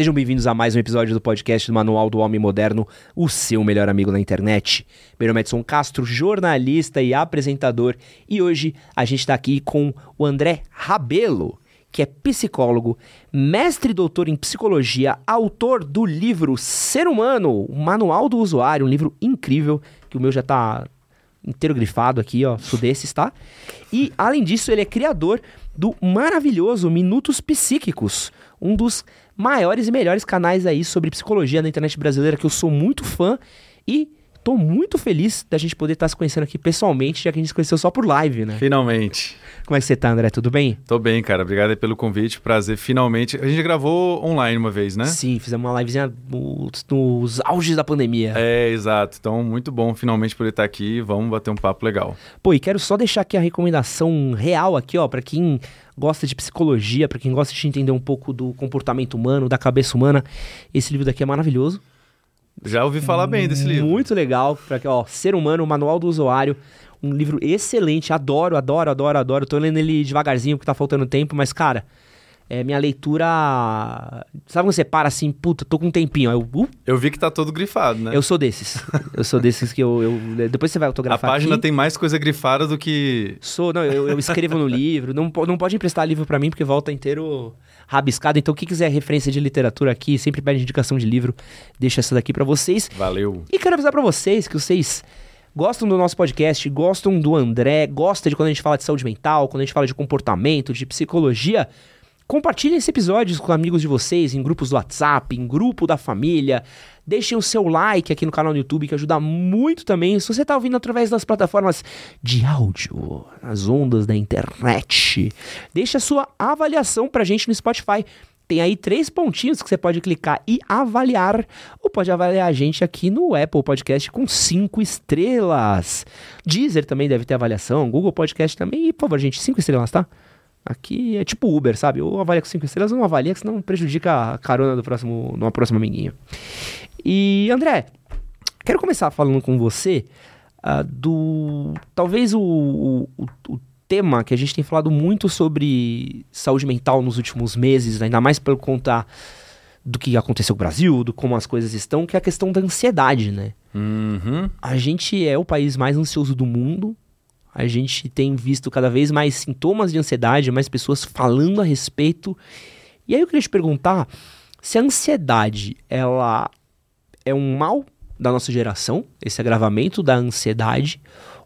Sejam bem-vindos a mais um episódio do podcast do Manual do Homem Moderno, o seu melhor amigo na internet. Meu nome é Edson Castro, jornalista e apresentador, e hoje a gente está aqui com o André Rabelo, que é psicólogo, mestre e doutor em psicologia, autor do livro Ser Humano, o Manual do Usuário, um livro incrível, que o meu já está inteiro grifado aqui, ó, sou desses, tá? E, além disso, ele é criador do maravilhoso Minutos Psíquicos, um dos maiores e melhores canais aí sobre psicologia na internet brasileira, que eu sou muito fã e tô muito feliz da gente poder estar se conhecendo aqui pessoalmente, já que a gente se conheceu só por live, né? Finalmente. Como é que você tá, André? Tudo bem? Tô bem, cara. Obrigado pelo convite. Prazer, finalmente. A gente gravou online uma vez, né? Sim, fizemos uma livezinha nos, nos auges da pandemia. É, exato. Então, muito bom finalmente poder estar aqui. Vamos bater um papo legal. Pô, e quero só deixar aqui a recomendação real aqui, ó, para quem gosta de psicologia, para quem gosta de entender um pouco do comportamento humano, da cabeça humana. Esse livro daqui é maravilhoso. Já ouvi falar bem desse livro. Muito legal, para ó, Ser Humano, Manual do Usuário, um livro excelente, adoro, adoro, adoro, adoro. Tô lendo ele devagarzinho porque tá faltando tempo, mas cara, é minha leitura. Sabe quando você para assim, puta, tô com um tempinho. Eu, uh, Eu vi que tá todo grifado, né? eu sou desses. eu sou desses que eu. eu- depois você vai A autografar. página aqui. tem mais coisa grifada do que. Sou, não, eu, eu escrevo no livro. Não, não pode emprestar livro pra mim porque volta inteiro rabiscado. Então, quem quiser referência de literatura aqui, sempre pede indicação de livro. Deixa essa daqui pra vocês. Valeu. E quero avisar pra vocês que vocês gostam do nosso podcast, gostam do André, gostam de quando a gente fala de saúde mental, quando a gente fala de comportamento, de psicologia. Compartilhem esse episódio com amigos de vocês, em grupos do WhatsApp, em grupo da família. Deixem o seu like aqui no canal do YouTube, que ajuda muito também. Se você está ouvindo através das plataformas de áudio, nas ondas da internet, deixe a sua avaliação pra gente no Spotify. Tem aí três pontinhos que você pode clicar e avaliar, ou pode avaliar a gente aqui no Apple Podcast com cinco estrelas. Deezer também deve ter avaliação, Google Podcast também. E, por favor, gente, cinco estrelas, tá? Aqui é tipo Uber, sabe? Ou avalia com cinco estrelas ou não avalia, que senão prejudica a carona do próximo, numa próxima amiguinho. E, André, quero começar falando com você ah, do. Talvez o, o, o- tema que a gente tem falado muito sobre saúde mental nos últimos meses, ainda mais por conta do que aconteceu com o Brasil, do como as coisas estão, que é a questão da ansiedade, né? Uhum. A gente é o país mais ansioso do mundo. A gente tem visto cada vez mais sintomas de ansiedade, mais pessoas falando a respeito. E aí eu queria te perguntar se a ansiedade ela é um mal da nossa geração, esse agravamento da ansiedade,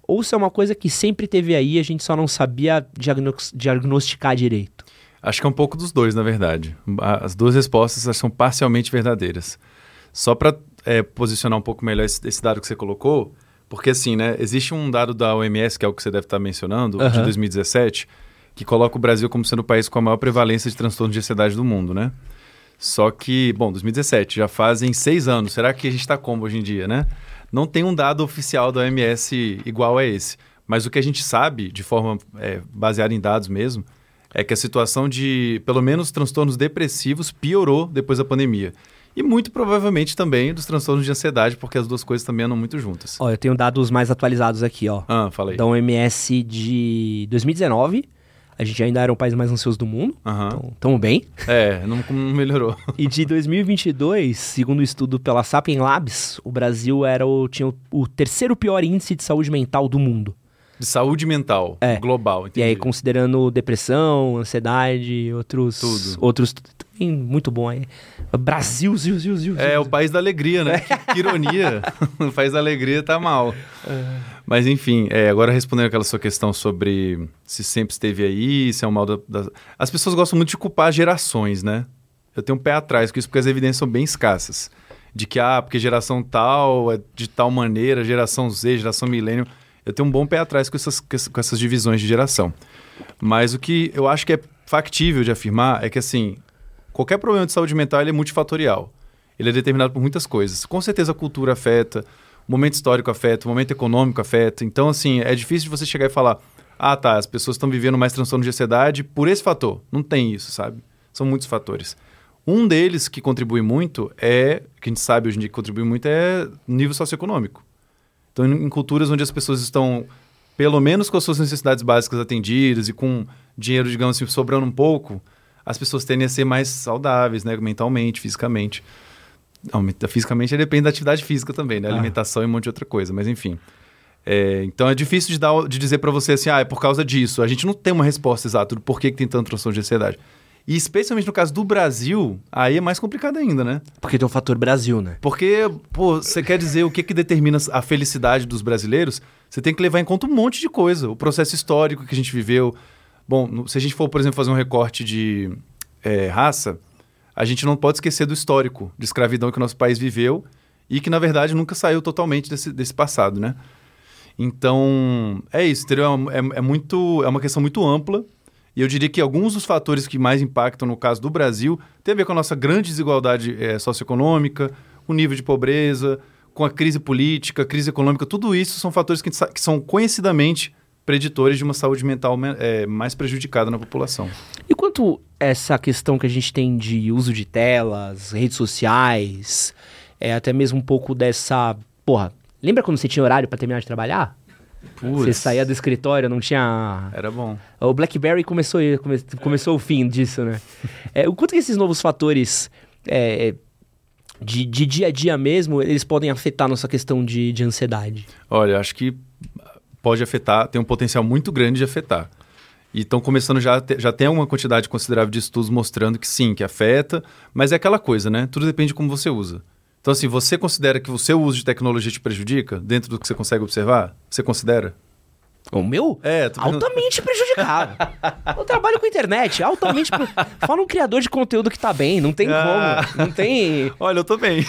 ou se é uma coisa que sempre teve aí a gente só não sabia diagnos- diagnosticar direito. Acho que é um pouco dos dois, na verdade. As duas respostas são parcialmente verdadeiras. Só para posicionar um pouco melhor esse, esse dado que você colocou, porque assim, né, existe um dado da OMS, que é o que você deve estar mencionando, de Aham. 2017, que coloca o Brasil como sendo o país com a maior prevalência de transtorno de ansiedade do mundo, né? Só que, bom, 2017, já fazem seis anos. Será que a gente está como hoje em dia, né? Não tem um dado oficial da OMS igual a esse. Mas o que a gente sabe, de forma é, baseada em dados mesmo, é que a situação de, pelo menos, transtornos depressivos piorou depois da pandemia. E muito provavelmente também dos transtornos de ansiedade, porque as duas coisas também andam muito juntas. Ó, eu tenho dados mais atualizados aqui, ó. Ah, fala aí. Da OMS de 2019. A gente ainda era o país mais ansioso do mundo. Aham. Então, tamo bem. É, não, não melhorou. E de 2022, segundo o estudo pela Sapien Labs, o Brasil era o, tinha o, o terceiro pior índice de saúde mental do mundo. De saúde mental, É. global, entendi. E aí, considerando depressão, ansiedade, outros. Tudo. Outros. Muito bom aí. Brasil, Zil, Zil, Zil. É, Zil, o país da alegria, né? Que, que ironia. o país da alegria tá mal. Mas enfim, é, agora respondendo aquela sua questão sobre se sempre esteve aí, se é um mal da, da- As pessoas gostam muito de culpar gerações, né? Eu tenho um pé atrás com isso porque as evidências são bem escassas. De que, ah, porque geração tal é de tal maneira, geração Z, geração milênio. Eu tenho um bom pé atrás com essas, com essas divisões de geração. Mas o que eu acho que é factível de afirmar é que, assim, qualquer problema de saúde mental é multifatorial. Ele é determinado por muitas coisas. Com certeza a cultura afeta, o momento histórico afeta, o momento econômico afeta. Então, assim, é difícil de você chegar e falar: ah, tá, as pessoas estão vivendo mais transtorno de ansiedade por esse fator. Não tem isso, sabe? São muitos fatores. Um deles que contribui muito é, que a gente sabe hoje em dia que contribui muito, é nível socioeconômico. Então, em culturas onde as pessoas estão, pelo menos com as suas necessidades básicas atendidas e com dinheiro, digamos assim, sobrando um pouco, as pessoas tendem a ser mais saudáveis, né? Mentalmente, fisicamente. Não, fisicamente depende da atividade física também, né? Ah. Alimentação e um monte de outra coisa, mas enfim. É, então é difícil de, dar, de dizer para você assim, ah, é por causa disso. A gente não tem uma resposta exata do porquê que tem tanto transtorno de ansiedade. E especialmente no caso do Brasil, aí é mais complicado ainda, né? Porque tem o fator Brasil, né? Porque, pô, você quer dizer o que, que determina a felicidade dos brasileiros? Você tem que levar em conta um monte de coisa. O processo histórico que a gente viveu. Bom, se a gente for, por exemplo, fazer um recorte de é, raça, a gente não pode esquecer do histórico de escravidão que o nosso país viveu e que, na verdade, nunca saiu totalmente desse, desse passado, né? Então, é isso, entendeu? É, é, é, muito, é uma questão muito ampla e eu diria que alguns dos fatores que mais impactam no caso do Brasil tem a ver com a nossa grande desigualdade é, socioeconômica, o nível de pobreza, com a crise política, crise econômica, tudo isso são fatores que, que são conhecidamente preditores de uma saúde mental é, mais prejudicada na população. E quanto essa questão que a gente tem de uso de telas, redes sociais, é, até mesmo um pouco dessa. Porra, lembra quando você tinha horário para terminar de trabalhar? Você saía do escritório, não tinha. Era bom. O BlackBerry começou, come, começou o fim disso, né? é, o quanto que esses novos fatores é, de, de, dia a dia mesmo, eles podem afetar nossa questão de, de ansiedade? Olha, acho que pode afetar, tem um potencial muito grande de afetar. E estão começando já, já tem uma quantidade considerável de estudos mostrando que sim, que afeta, mas é aquela coisa, né? Tudo depende de como você usa. Então, assim, você considera que o seu uso de tecnologia te prejudica dentro do que você consegue observar? Você considera? O meu? É, altamente prejudicado. eu trabalho com internet, altamente. Pre... Fala um criador de conteúdo que tá bem, não tem ah. como. Não tem. Olha, eu tô bem.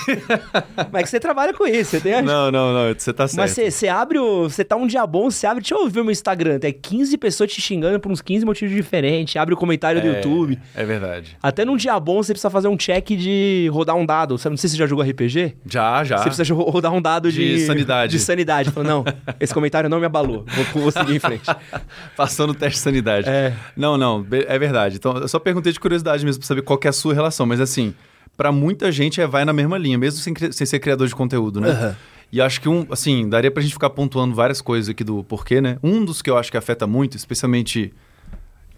Mas é que você trabalha com isso, você tem. Não, não, não, você tá certo. Mas você, você abre o. Você tá um dia bom, você abre. Deixa eu ver o meu Instagram. Tem 15 pessoas te xingando por uns 15 motivos diferentes. Abre o comentário é, do YouTube. É verdade. Até num dia bom você precisa fazer um check de rodar um dado. Você não sei se você já jogou RPG? Já, já. Você precisa rodar um dado de. De sanidade. De sanidade. Falou, não, esse comentário não me abalou. Vou seguir em frente. Passando o teste de sanidade. É. Não, não, é verdade. Então, eu só perguntei de curiosidade mesmo pra saber qual é a sua relação. Mas assim, para muita gente é, vai na mesma linha, mesmo sem, sem ser criador de conteúdo, né? Uhum. E acho que um, assim, daria pra gente ficar pontuando várias coisas aqui do porquê, né? Um dos que eu acho que afeta muito, especialmente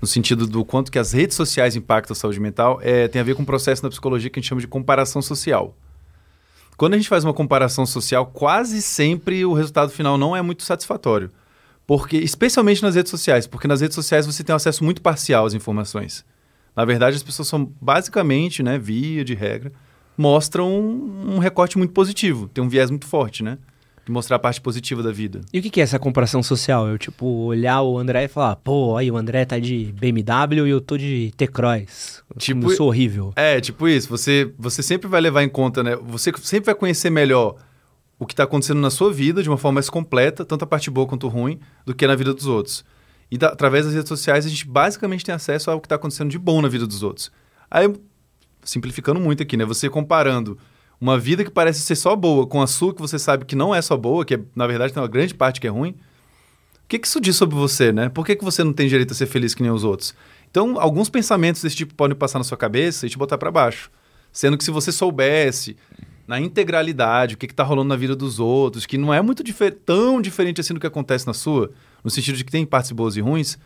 no sentido do quanto que as redes sociais impactam a saúde mental, é, tem a ver com um processo na psicologia que a gente chama de comparação social. Quando a gente faz uma comparação social, quase sempre o resultado final não é muito satisfatório. Porque, especialmente nas redes sociais, porque nas redes sociais você tem um acesso muito parcial às informações. Na verdade, as pessoas são basicamente, né, via de regra, mostram um, um recorte muito positivo, tem um viés muito forte, né? De mostrar a parte positiva da vida. E o que, é essa comparação social? Eu, tipo, olhar o André e falar, pô, aí o André tá de BMW e eu tô de T-Cross. Tipo, eu sou horrível. É, tipo isso. Você, você sempre vai levar em conta, né? Você sempre vai conhecer melhor o que está acontecendo na sua vida de uma forma mais completa, tanto a parte boa quanto ruim, do que na vida dos outros. E da, através das redes sociais a gente basicamente tem acesso ao que está acontecendo de bom na vida dos outros. Aí, simplificando muito aqui, né? Você comparando uma vida que parece ser só boa com a sua que você sabe que não é só boa, que é, na verdade tem uma grande parte que é ruim. O que, que isso diz sobre você, né? Por que, que você não tem direito a ser feliz que nem os outros? Então, alguns pensamentos desse tipo podem passar na sua cabeça e te botar para baixo. Sendo que se você soubesse na integralidade, o que está rolando na vida dos outros, que não é muito difer tão diferente assim do que acontece na sua, no sentido de que tem partes boas e ruins,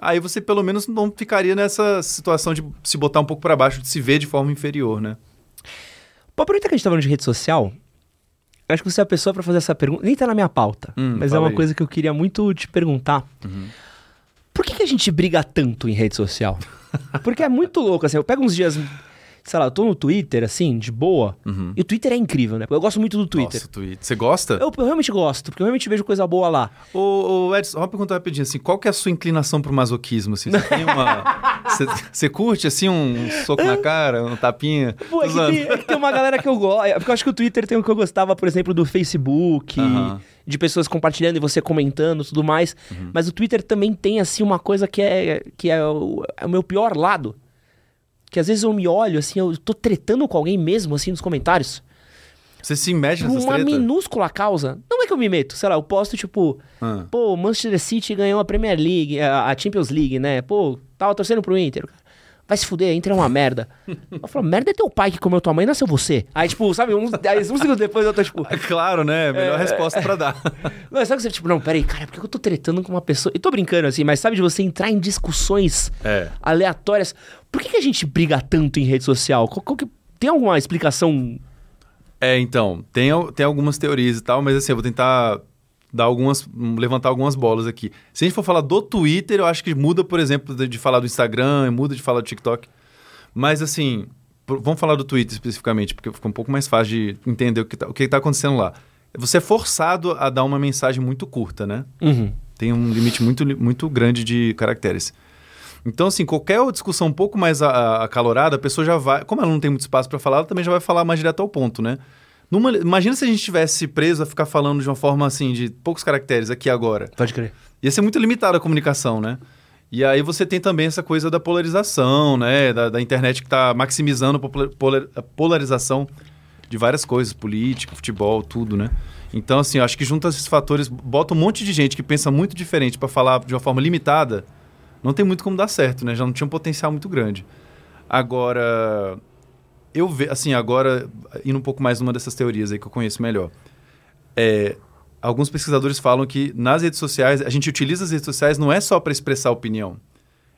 aí você pelo menos não ficaria nessa situação de se botar um pouco para baixo, de se ver de forma inferior, né? Pô, aproveita que a gente tá falando de rede social, acho que você é a pessoa para fazer essa pergunta, nem tá na minha pauta, hum, mas é uma aí. coisa que eu queria muito te perguntar. Uhum. Por que, que a gente briga tanto em rede social? Porque é muito louco, assim, eu pego uns dias sei lá, eu tô no Twitter, assim, de boa. Uhum. E o Twitter é incrível, né? Eu gosto muito do Twitter. Nossa, Twitter. Você gosta? Eu, eu, realmente gosto, porque eu realmente vejo coisa boa lá. Ô, ô Edson, uma pergunta rapidinho, assim, qual que é a sua inclinação pro masoquismo, assim? Você tem uma... Você curte, assim, um soco na cara, um tapinha? Pô, é que, tem, é que, tem, uma galera que eu gosto. É, porque eu acho que o Twitter tem o que eu gostava, por exemplo, do Facebook... Uhum de pessoas compartilhando e você comentando tudo mais. Uhum. Mas o Twitter também tem, assim, uma coisa que é, que é, o, é o meu pior lado que às vezes eu me olho assim, eu tô tretando com alguém mesmo, assim, nos comentários. Você se mete nessa Uma treta? minúscula causa. Não é que eu me meto, sei lá, eu posto tipo, ah. pô, Manchester City ganhou a Premier League, a, Champions League, né? Pô, tava torcendo pro Inter. Vai se fuder, entra é uma merda. Eu falo, merda é teu pai que comeu tua mãe, nasceu você. Aí, tipo, sabe, um, aí, um segundo depois eu tô, tipo... É claro, né? Melhor É, resposta pra dar. Não, sabe que você, tipo, não, peraí, cara, por que eu tô tretando com uma pessoa? E tô brincando, assim, mas sabe de você entrar em discussões É. aleatórias. Por que, que a gente briga tanto em rede social? Qual- qual que- tem alguma explicação? É, então, tem, tem algumas teorias e tal, mas assim, eu vou tentar dar algumas, levantar algumas bolas aqui. Se a gente for falar do Twitter, eu acho que muda, por exemplo, de, de falar do Instagram, muda de falar do TikTok. Mas assim, por- vamos falar do Twitter especificamente, porque fica um pouco mais fácil de entender o que está tá acontecendo lá. Você é forçado a dar uma mensagem muito curta, né? Uhum. Tem um limite muito, muito grande de caracteres. Então, assim, qualquer discussão um pouco mais acalorada, a pessoa já vai. Como ela não tem muito espaço para falar, ela também já vai falar mais direto ao ponto, né? Numa- imagina se a gente tivesse preso a ficar falando de uma forma assim, de poucos caracteres aqui agora. Pode crer. Ia ser muito limitada a comunicação, né? E aí você tem também essa coisa da polarização, né? Da, da internet que está maximizando a polarização de várias coisas, política, futebol, tudo, né? Então, assim, eu acho que junta esses fatores, bota um monte de gente que pensa muito diferente para falar de uma forma limitada, não tem muito como dar certo, né? Já não tinha um potencial muito grande. Agora, eu vejo, assim, agora, indo um pouco mais numa dessas teorias aí que eu conheço melhor. É, alguns pesquisadores falam que nas redes sociais, a gente utiliza as redes sociais não é só para expressar opinião,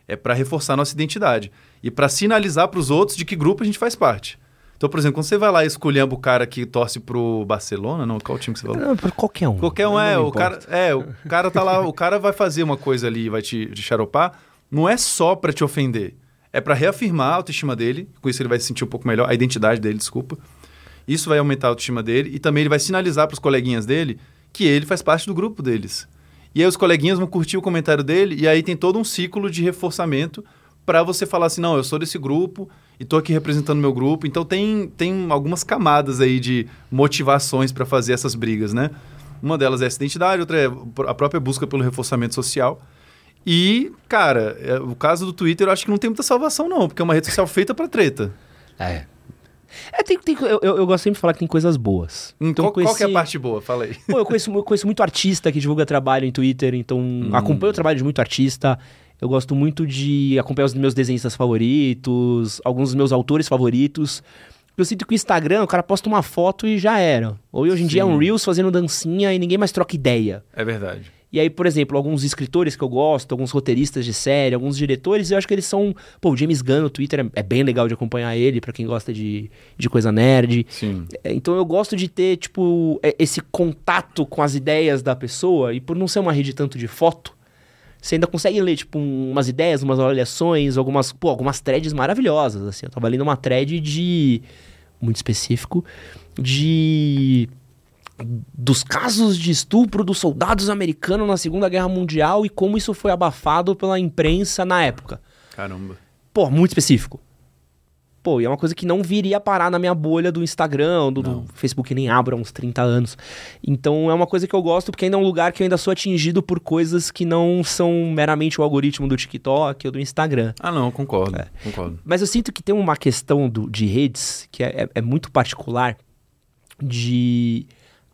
é para reforçar nossa identidade e para sinalizar para os outros de que grupo a gente faz parte. Então, por exemplo, quando você vai lá e escolhendo o cara que torce pro Barcelona, não, qual time que você falou? Não, por qualquer um. Qualquer um é, o cara, é, o cara tá lá, o cara vai fazer uma coisa ali, vai te, te xaropar, não é só para te ofender, é para reafirmar a autoestima dele, com isso ele vai se sentir um pouco melhor, a identidade dele, desculpa. Isso vai aumentar a autoestima dele e também ele vai sinalizar para os coleguinhas dele que ele faz parte do grupo deles. E aí os coleguinhas vão curtir o comentário dele e aí tem todo um ciclo de reforçamento para você falar assim, não, eu sou desse grupo e tô aqui representando meu grupo. Então tem, tem algumas camadas aí de motivações para fazer essas brigas, né? Uma delas é essa identidade, outra é a própria busca pelo reforçamento social. E, cara, é, o caso do Twitter eu acho que não tem muita salvação não, porque é uma rede social feita para treta. É. É, tem, tem- eu, eu, gosto sempre de falar que tem coisas boas. Então, eu qual, qual que é a conheci- parte boa? Fala aí. Pô, eu conheço, eu conheço muito artista que divulga trabalho em Twitter, então Hum. acompanho o trabalho de muito artista. Eu gosto muito de acompanhar os meus desenhistas favoritos, alguns dos meus autores favoritos. Eu sinto que o Instagram, o cara posta uma foto e já era. Ou hoje em dia é um Sim. Reels fazendo dancinha e ninguém mais troca ideia. É verdade. E aí, por exemplo, alguns escritores que eu gosto, alguns roteiristas de série, alguns diretores, eu acho que eles são. Pô, o James Gunn no Twitter é, é bem legal de acompanhar ele, pra quem gosta de, de coisa nerd. Sim. É, Então eu gosto de ter, tipo, é, esse contato com as ideias da pessoa, e por não ser uma rede tanto de foto, você ainda consegue ler, tipo, um- umas ideias, umas avaliações, algumas, pô, algumas threads maravilhosas, assim. Eu tava lendo uma thread de. muito específico, de. Dos casos de estupro dos soldados americanos na Segunda Guerra Mundial e como isso foi abafado pela imprensa na época. Caramba. Pô, muito específico. Pô, e é uma coisa que não viria parar na minha bolha do Instagram, do, do. Facebook, nem abro há uns 30 anos. Então é uma coisa que eu gosto, porque ainda é um lugar que eu ainda sou atingido por coisas que não são meramente o algoritmo do TikTok ou do Instagram. Ah, não, concordo. Concordo. Mas eu sinto que tem uma questão do- de redes que é, é- é muito particular de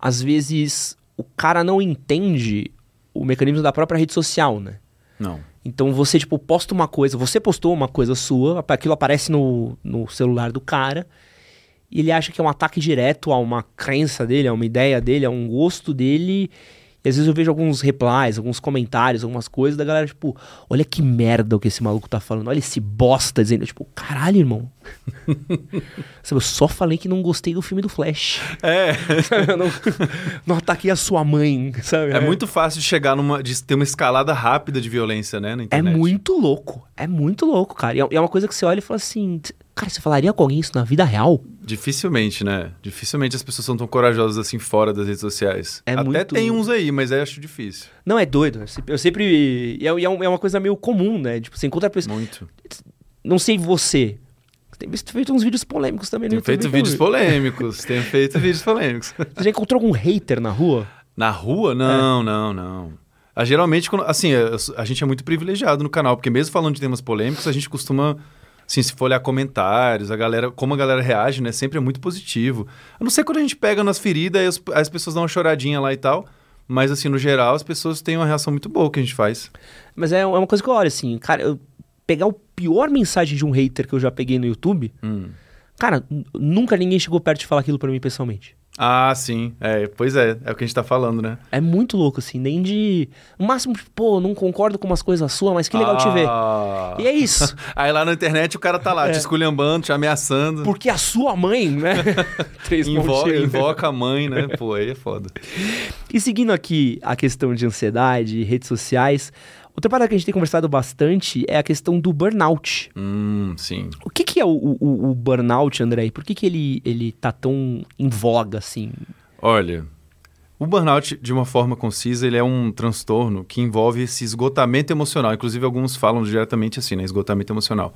às vezes o cara não entende o mecanismo da própria rede social, né? Não. Então você, tipo, posta uma coisa, você postou uma coisa sua, aquilo aparece no, no celular do cara, e ele acha que é um ataque direto a uma crença dele, a uma ideia dele, a um gosto dele. E às vezes eu vejo alguns replies, alguns comentários, algumas coisas da galera, tipo, olha que merda o que esse maluco tá falando, olha esse bosta dizendo, tipo, caralho, irmão. Sabe, eu só falei que não gostei do filme do Flash. É. Sabe, eu não, não ataquei a sua mãe, sabe? É muito fácil de chegar numa. de ter uma escalada rápida de violência, né? Na É internet. muito louco. É muito louco, cara. E é- e é uma coisa que você olha e fala assim: "T- Cara, você falaria com alguém isso na vida real? Dificilmente, né? Dificilmente as pessoas são tão corajosas assim fora das redes sociais. É Até muito- tem uns aí, mas eu acho difícil. Não, é doido. Eu sempre-. E é, é é uma coisa meio comum, né? Tipo, você encontra a pessoa. Muito. Não sei você. Tem visto- feito uns vídeos polêmicos também no Tenho feito vídeos polêmicos. Tenho feito vídeos polêmicos. Você já encontrou algum hater na rua? Na rua? Não, não, não. Ah, geralmente, quando- assim, eu- a gente é muito privilegiado no canal, porque mesmo falando de temas polêmicos, a gente costuma, assim, se for olhar comentários, a galera, como a galera reage, né, sempre é muito positivo. A não ser quando a gente pega nas feridas e as, as pessoas dão uma choradinha lá e tal, mas, assim, no geral, as pessoas têm uma reação muito boa que a gente faz. Mas é é uma coisa que eu olho assim, cara, eu- pegar o pior mensagem de um hater que eu já peguei no YouTube, Hum. cara, nunca ninguém chegou perto de falar aquilo pra mim pessoalmente. Ah, sim. É, pois é, é o que a gente tá falando, né? É muito louco, assim, nem de. No máximo, tipo, pô, não concordo com umas coisas suas, mas que legal te ver. Ah. E é isso. Aí lá na internet o cara tá lá, É. te esculhambando, te ameaçando. Porque a sua mãe, né? Três Invo invoca a mãe, né? Pô, aí é foda. E seguindo aqui a questão de ansiedade, redes sociais, outra parada que a gente tem conversado bastante é a questão do burnout. Hum, sim. O que, que é o, o- o burnout, André? Por que, que ele, ele tá tão em voga, assim? Olha, o burnout, de uma forma concisa, ele é um transtorno que envolve esse esgotamento emocional. Inclusive, alguns falam diretamente assim, né? Esgotamento emocional.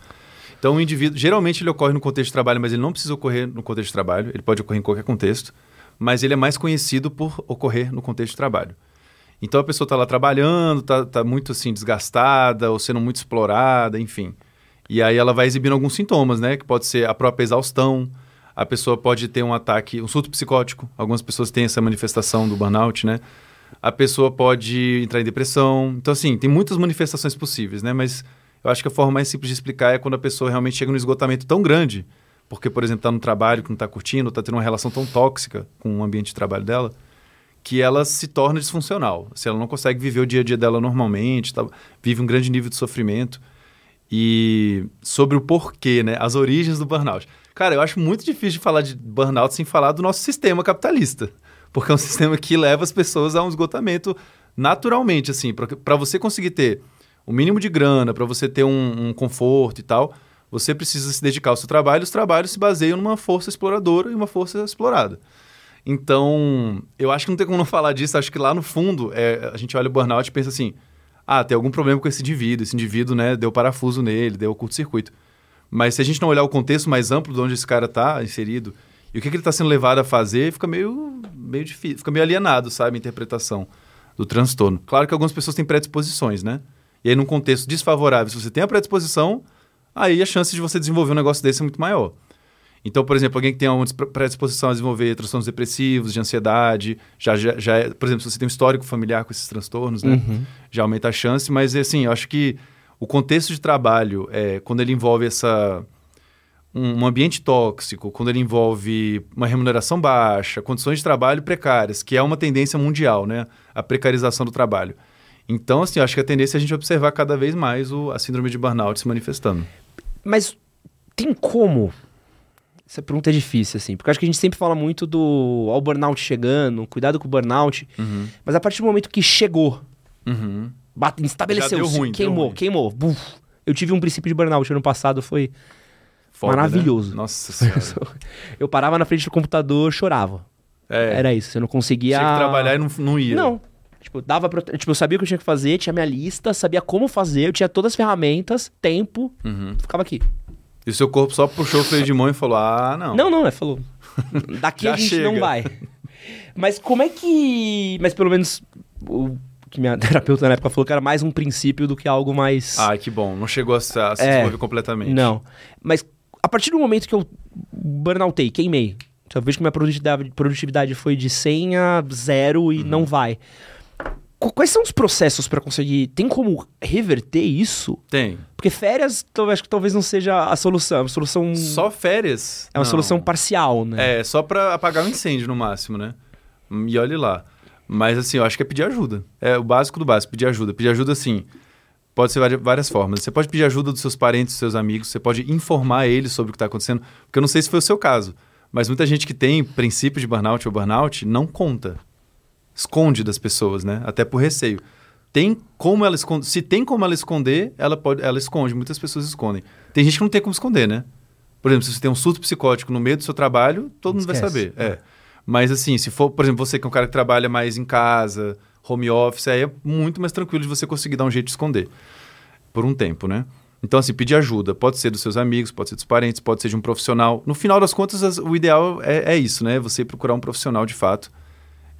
Então, o indivíduo, geralmente ele ocorre no contexto de trabalho, mas ele não precisa ocorrer no contexto de trabalho, ele pode ocorrer em qualquer contexto, mas ele é mais conhecido por ocorrer no contexto de trabalho. Então, a pessoa está lá trabalhando, está tá muito assim desgastada ou sendo muito explorada, enfim. E aí ela vai exibindo alguns sintomas, né? Que pode ser a própria exaustão, a pessoa pode ter um ataque, um surto psicótico. Algumas pessoas têm essa manifestação do burnout, né? A pessoa pode entrar em depressão. Então, assim, tem muitas manifestações possíveis, né? Mas eu acho que a forma mais simples de explicar é quando a pessoa realmente chega num esgotamento tão grande, porque, por exemplo, está no trabalho que não está curtindo, está tendo uma relação tão tóxica com o ambiente de trabalho dela, que ela se torna disfuncional. Se ela não consegue viver o dia a dia dela normalmente, tá- vive um grande nível de sofrimento. E sobre o porquê, né? As origens do burnout. Cara, eu acho muito difícil de falar de burnout sem falar do nosso sistema capitalista. Porque é um sistema que leva as pessoas a um esgotamento naturalmente, assim. Para você conseguir ter o mínimo de grana, para você ter um, um conforto e tal, você precisa se dedicar ao seu trabalho. Os trabalhos se baseiam numa força exploradora e uma força explorada. Então, eu acho que não tem como não falar disso. Acho que lá no fundo, é, a gente olha o burnout e pensa assim: ah, tem algum problema com esse indivíduo. Esse indivíduo, né, deu parafuso nele, deu curto-circuito. Mas se a gente não olhar o contexto mais amplo de onde esse cara está inserido e o que, que ele está sendo levado a fazer, fica meio, meio difícil, fica meio alienado, sabe, a interpretação do transtorno. Claro que algumas pessoas têm predisposições, né? E aí, num contexto desfavorável, se você tem a predisposição, aí a chance de você desenvolver um negócio desse é muito maior. Então, por exemplo, alguém que tem uma predisposição a desenvolver transtornos depressivos, de ansiedade, já, já, já é, por exemplo, se você tem um histórico familiar com esses transtornos, né? Uhum. Já aumenta a chance, mas assim, eu acho que o contexto de trabalho, é, quando ele envolve essa um, um ambiente tóxico, quando ele envolve uma remuneração baixa, condições de trabalho precárias, que é uma tendência mundial, né? A precarização do trabalho. Então, assim, eu acho que a tendência é a gente observar cada vez mais o, a síndrome de burnout se manifestando. Mas tem como? Essa pergunta é difícil, assim, porque eu acho que a gente sempre fala muito do ó, o burnout chegando, cuidado com o burnout, mas a partir do momento que chegou, Uhum. bate, estabeleceu, ruim, queimou, queimou, buf. Eu tive um princípio de burnout ano passado, foi Foda, né? Maravilhoso. Nossa senhora. eu parava na frente do computador, chorava. É, Era isso, eu não conseguia tinha que trabalhar e não, não ia. Não. Tipo, dava pra, tipo, eu sabia o que eu tinha que fazer, tinha minha lista, sabia como fazer, eu tinha todas as ferramentas, tempo, Uhum. ficava aqui. E o seu corpo só puxou o freio de mão e falou: ah, não. Não, não, é, falou. Daqui a gente chega. não vai. Mas como é que. Mas pelo menos o que minha terapeuta na época falou que era mais um princípio do que algo mais. Ai, que bom. Não chegou a se, a se É. desenvolver completamente. Não. Mas a partir do momento que eu burnoutei, queimei, eu vejo que minha produtividade, produtividade foi de 100 a 0 Uhum. e não vai. Qu- Quais são os processos pra conseguir? Tem como reverter isso? Tem. Porque férias, eu acho que talvez não seja a solução. É uma solução. Só férias? é uma Não. solução parcial, né? É, só pra apagar o incêndio no máximo, né? E olhe lá. Mas assim, eu acho que é pedir ajuda. É o básico do básico, pedir ajuda. Pedir ajuda, assim, pode ser várias formas. Você pode pedir ajuda dos seus parentes, dos seus amigos, você pode informar eles sobre o que está acontecendo. Porque eu não sei se foi o seu caso, mas muita gente que tem princípio de burnout ou burnout não conta. Esconde das pessoas, né? Até por receio. Tem como ela esconder. Se tem como ela esconder, ela pode, ela esconde. Muitas pessoas escondem. Tem gente que não tem como esconder, né? Por exemplo, se você tem um surto psicótico no meio do seu trabalho, todo mundo vai Esquece. saber. É. Mas assim, se for, por exemplo, você que é um cara que trabalha mais em casa, home office, aí é muito mais tranquilo de você conseguir dar um jeito de esconder. Por um tempo, né? Então, assim, pedir ajuda. Pode ser dos seus amigos, pode ser dos parentes, pode ser de um profissional. No final das contas, as- o ideal é, é isso, né? Você procurar um profissional de fato.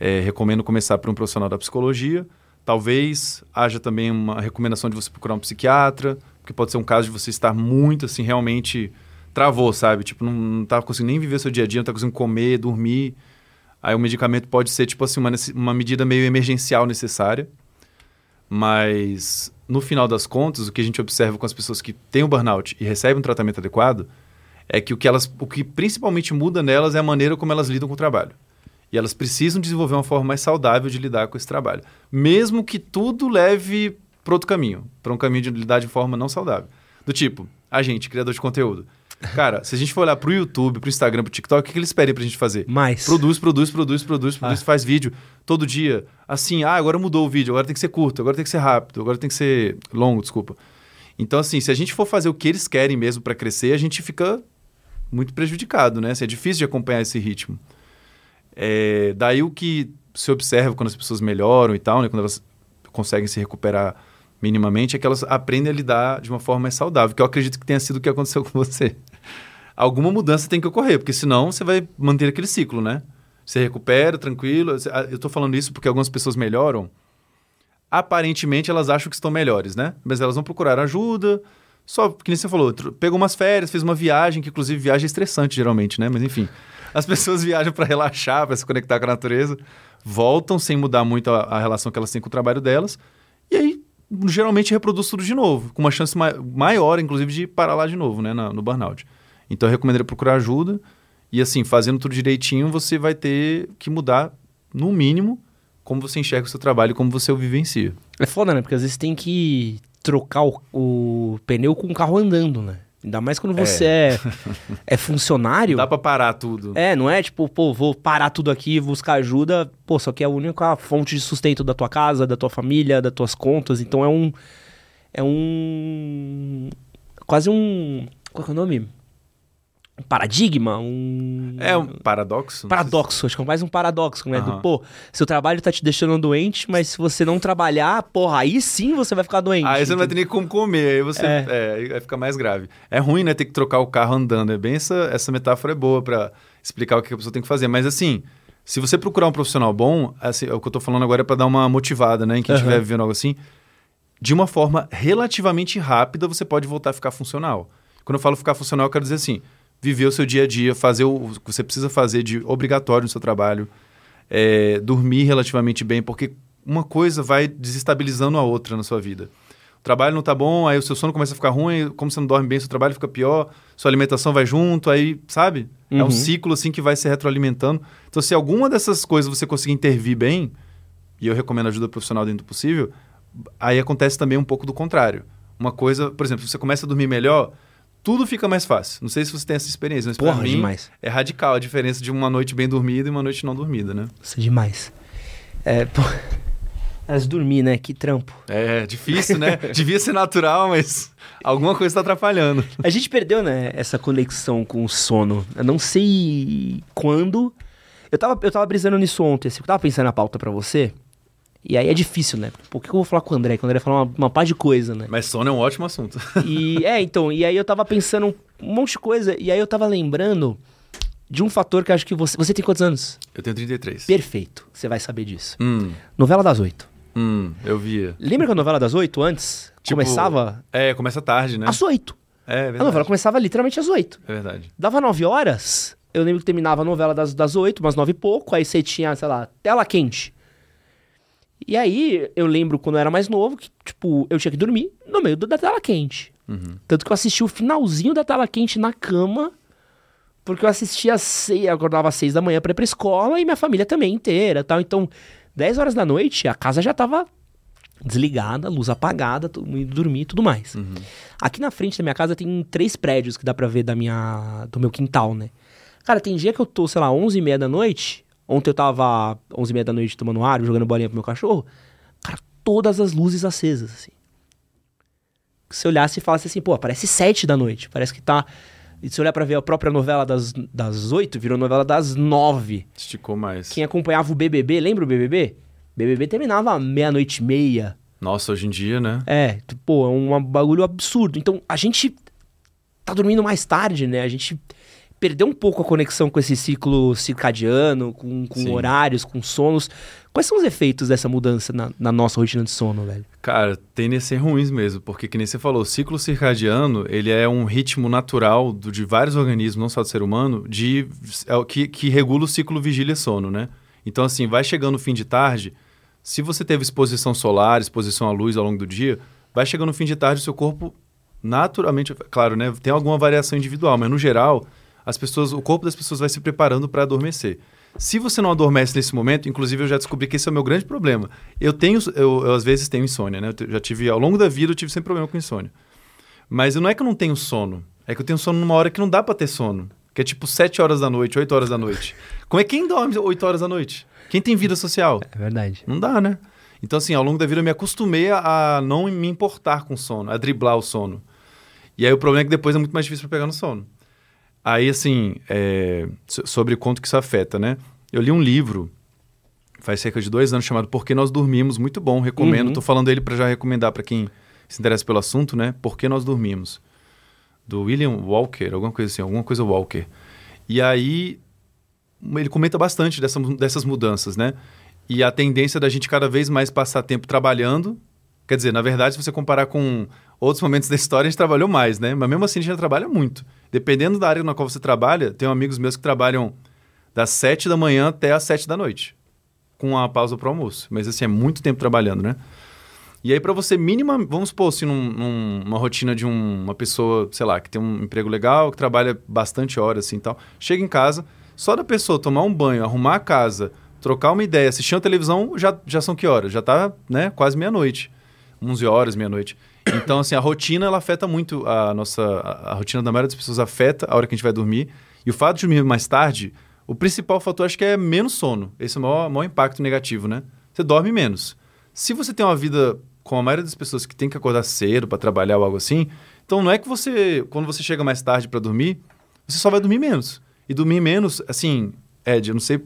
É, recomendo começar por um profissional da psicologia. Talvez haja também uma recomendação de você procurar um psiquiatra, porque pode ser um caso de você estar muito, assim, realmente travou, sabe? Tipo, não, não tá conseguindo nem viver seu dia a dia, não tá conseguindo comer, dormir. Aí o medicamento pode ser, tipo assim, uma, uma medida meio emergencial necessária. Mas no final das contas, o que a gente observa com as pessoas que têm o burnout e recebem um tratamento adequado é que o que elas, o que principalmente muda nelas é a maneira como elas lidam com o trabalho. E elas precisam desenvolver uma forma mais saudável de lidar com esse trabalho, mesmo que tudo leve para outro caminho, para um caminho de lidar de forma não saudável. Do tipo, a gente, criador de conteúdo. Cara, se a gente for olhar pro YouTube, pro Instagram, pro TikTok, o que, que eles pedem pra gente fazer? Mais. Produz, produz, produz, produz, produz, Ah. faz vídeo todo dia. Assim, ah, agora mudou o vídeo, agora tem que ser curto, agora tem que ser rápido, agora tem que ser longo, desculpa. Então, assim, se a gente for fazer o que eles querem mesmo para crescer, a gente fica muito prejudicado, né? Assim, é difícil de acompanhar esse ritmo. É, daí o que se observa quando as pessoas melhoram e tal, né? Quando elas conseguem se recuperar minimamente, é que elas aprendem a lidar de uma forma mais saudável, que eu acredito que tenha sido o que aconteceu com você. Alguma mudança tem que ocorrer, porque senão você vai manter aquele ciclo, né? Você recupera, tranquilo. Ah, Eu tô falando isso porque algumas pessoas melhoram. Aparentemente elas acham que estão melhores, né? Mas elas vão procurar ajuda. Só, que nem você falou, pegou umas férias, fez uma viagem, que inclusive viagem é estressante geralmente, né? Mas enfim, as pessoas viajam para relaxar, para se conectar com a natureza, voltam sem mudar muito a, a relação que elas têm com o trabalho delas, e aí geralmente reproduz tudo de novo, com uma chance ma- maior, inclusive, de parar lá de novo, né? na- no burnout. Então eu recomendaria procurar ajuda, e assim, fazendo tudo direitinho, você vai ter que mudar, no mínimo, como você enxerga o seu trabalho como você o vivencia. É foda, né? Porque às vezes tem que trocar o, o pneu com o carro andando, né? Ainda mais quando você é, é funcionário. Dá pra parar tudo. É, não é tipo, pô, vou parar tudo aqui, buscar ajuda. Pô, só que é a única fonte de sustento da tua casa, da tua família, das tuas contas. Então é um. É um. Quase um. Qual é o nome? Um paradigma? Um. É um paradoxo? Paradoxo, acho que é mais um paradoxo, né? Do, Aham. pô, seu trabalho tá te deixando doente, mas se você não trabalhar, porra, aí sim você vai ficar doente. Aí você não vai ter nem como comer, aí você É. é. aí vai ficar mais grave. É ruim, né, ter que trocar o carro andando. É bem essa, essa metáfora é boa pra explicar o que a pessoa tem que fazer. Mas assim, se você procurar um profissional bom, assim, o que eu tô falando agora é pra dar uma motivada, né, em quem estiver vivendo algo assim, de uma forma relativamente rápida você pode voltar a ficar funcional. Quando eu falo ficar funcional, eu quero dizer assim, viver o seu dia a dia, fazer o, que você precisa fazer de obrigatório no seu trabalho, é, dormir relativamente bem, porque uma coisa vai desestabilizando a outra na sua vida. O trabalho não tá bom, aí o seu sono começa a ficar ruim, como você não dorme bem, seu trabalho fica pior, sua alimentação vai junto, aí, sabe? É Uhum. um ciclo assim que vai se retroalimentando. Então, se alguma dessas coisas você conseguir intervir bem, e eu recomendo ajuda profissional dentro do possível, aí acontece também um pouco do contrário. Uma coisa, por exemplo, se você começa a dormir melhor, tudo fica mais fácil. Não sei se você tem essa experiência, mas Porra, pra mim demais. é radical a diferença de uma noite bem dormida e uma noite não dormida, né? Isso é demais. É, pô. Mas dormir, né? Que trampo. É difícil, né? Devia ser natural, mas alguma coisa está atrapalhando. A gente perdeu, né, essa conexão com o sono. Eu não sei quando. Eu tava, eu tava brisando nisso ontem, assim, eu tava pensando na pauta pra você. E aí é difícil, né? O que eu vou falar com o André? Que o André falou uma, uma pá de coisa, né? Mas sono é um ótimo assunto. E é, então, e aí eu tava pensando um monte de coisa, e aí eu tava lembrando de um fator que eu acho que você. Você tem quantos anos? Eu tenho 33. Perfeito, você vai saber disso. Hum, Novela das Oito. hum, eu via. Lembra que a novela das oito antes Tipo, começava É, começa tarde, né? às oito? É, A verdade. novela começava literalmente às oito. É verdade. Dava nove horas, eu lembro que terminava a novela das, das oito, umas nove e pouco, aí você tinha, sei lá, tela quente. E aí, eu lembro quando eu era mais novo, que, tipo, eu tinha que dormir no meio da tela quente. Uhum. Tanto que eu assisti o finalzinho da tela quente na cama, porque eu assistia às seis, eu acordava às seis da manhã pra ir pra escola e minha família também inteira tal. Então, dez horas da noite, a casa já tava desligada, luz apagada, todo mundo dormir e tudo mais. Uhum. Aqui na frente da minha casa tem três prédios que dá pra ver da minha, do meu quintal, né? Cara, tem dia que eu tô, sei lá, 11 e meia da noite. Ontem eu tava 11 e meia da noite tomando ar, jogando bolinha pro meu cachorro. Cara, todas as luzes acesas, assim. Se eu olhasse e falasse assim, pô, parece 7 da noite. Parece que tá... E se olhar pra ver a própria novela das, das 8, virou novela das 9. Esticou mais. Quem acompanhava o BBB, lembra o BBB? BBB terminava meia-noite e meia. Nossa, hoje em dia, né? É, pô, é um bagulho absurdo. Então, a gente tá dormindo mais tarde, né? A gente perdeu um pouco a conexão com esse ciclo circadiano, com, com horários, com sonos. Quais são os efeitos dessa mudança na, na nossa rotina de sono, velho? Cara, tendem a ser ruins mesmo, porque que nem você falou, o ciclo circadiano, ele é um ritmo natural do- de vários organismos, não só do ser humano, de, é o que, que regula o ciclo vigília-sono, né? Então, assim, vai chegando o fim de tarde, se você teve exposição solar, exposição à luz ao longo do dia, vai chegando no fim de tarde, o seu corpo naturalmente, claro, né, tem alguma variação individual, mas no geral, as pessoas, o corpo das pessoas vai se preparando para adormecer. Se você não adormece nesse momento, inclusive eu já descobri que esse é o meu grande problema. Eu tenho, eu, eu às vezes tenho insônia, né? Eu já tive, ao longo da vida, eu tive sempre problema com insônia. Mas não é que eu não tenho sono, é que eu tenho sono numa hora que não dá para ter sono. Que é tipo 7 horas da noite, 8 horas da noite. Como é quem dorme 8 horas da noite? Quem tem vida social? É verdade. Não dá, né? Então, assim, ao longo da vida eu me acostumei a não me importar com sono, a driblar o sono. E aí o problema é que depois é muito mais difícil para pegar no sono. Aí, assim, é, sobre quanto que isso afeta, né? Eu li um livro faz cerca de dois anos chamado Por que Nós Dormimos, muito bom, recomendo. Uhum. Tô falando dele para já recomendar para quem se interessa pelo assunto, né? Por que Nós Dormimos. Do William Walker, alguma coisa assim, alguma coisa Walker. E aí ele comenta bastante dessa, dessas mudanças, né? E a tendência da gente cada vez mais passar tempo trabalhando. Quer dizer, na verdade, se você comparar com outros momentos da história, a gente trabalhou mais, né? Mas mesmo assim, a gente já trabalha muito. Dependendo da área na qual você trabalha, tem amigos meus que trabalham das 7 da manhã até as 7 da noite, com a pausa para o almoço. Mas assim, é muito tempo trabalhando, né? E aí, para você, mínima, vamos supor, assim, num, num, numa rotina de um, uma pessoa, sei lá, que tem um emprego legal, que trabalha bastante horas, assim tal, chega em casa, só da pessoa tomar um banho, arrumar a casa, trocar uma ideia, assistir a televisão, já, já são que horas? Já tá, né, quase meia-noite. 11 horas, meia-noite. Então, assim, a rotina, ela afeta muito a nossa... A, rotina da maioria das pessoas afeta a hora que a gente vai dormir. E o fato de dormir mais tarde, o principal fator acho que é menos sono. Esse é o maior, maior impacto negativo, né? Você dorme menos. Se você tem uma vida com a maioria das pessoas que tem que acordar cedo para trabalhar ou algo assim, então não é que você, quando você chega mais tarde para dormir, você só vai dormir menos. E dormir menos, assim, Ed, eu não sei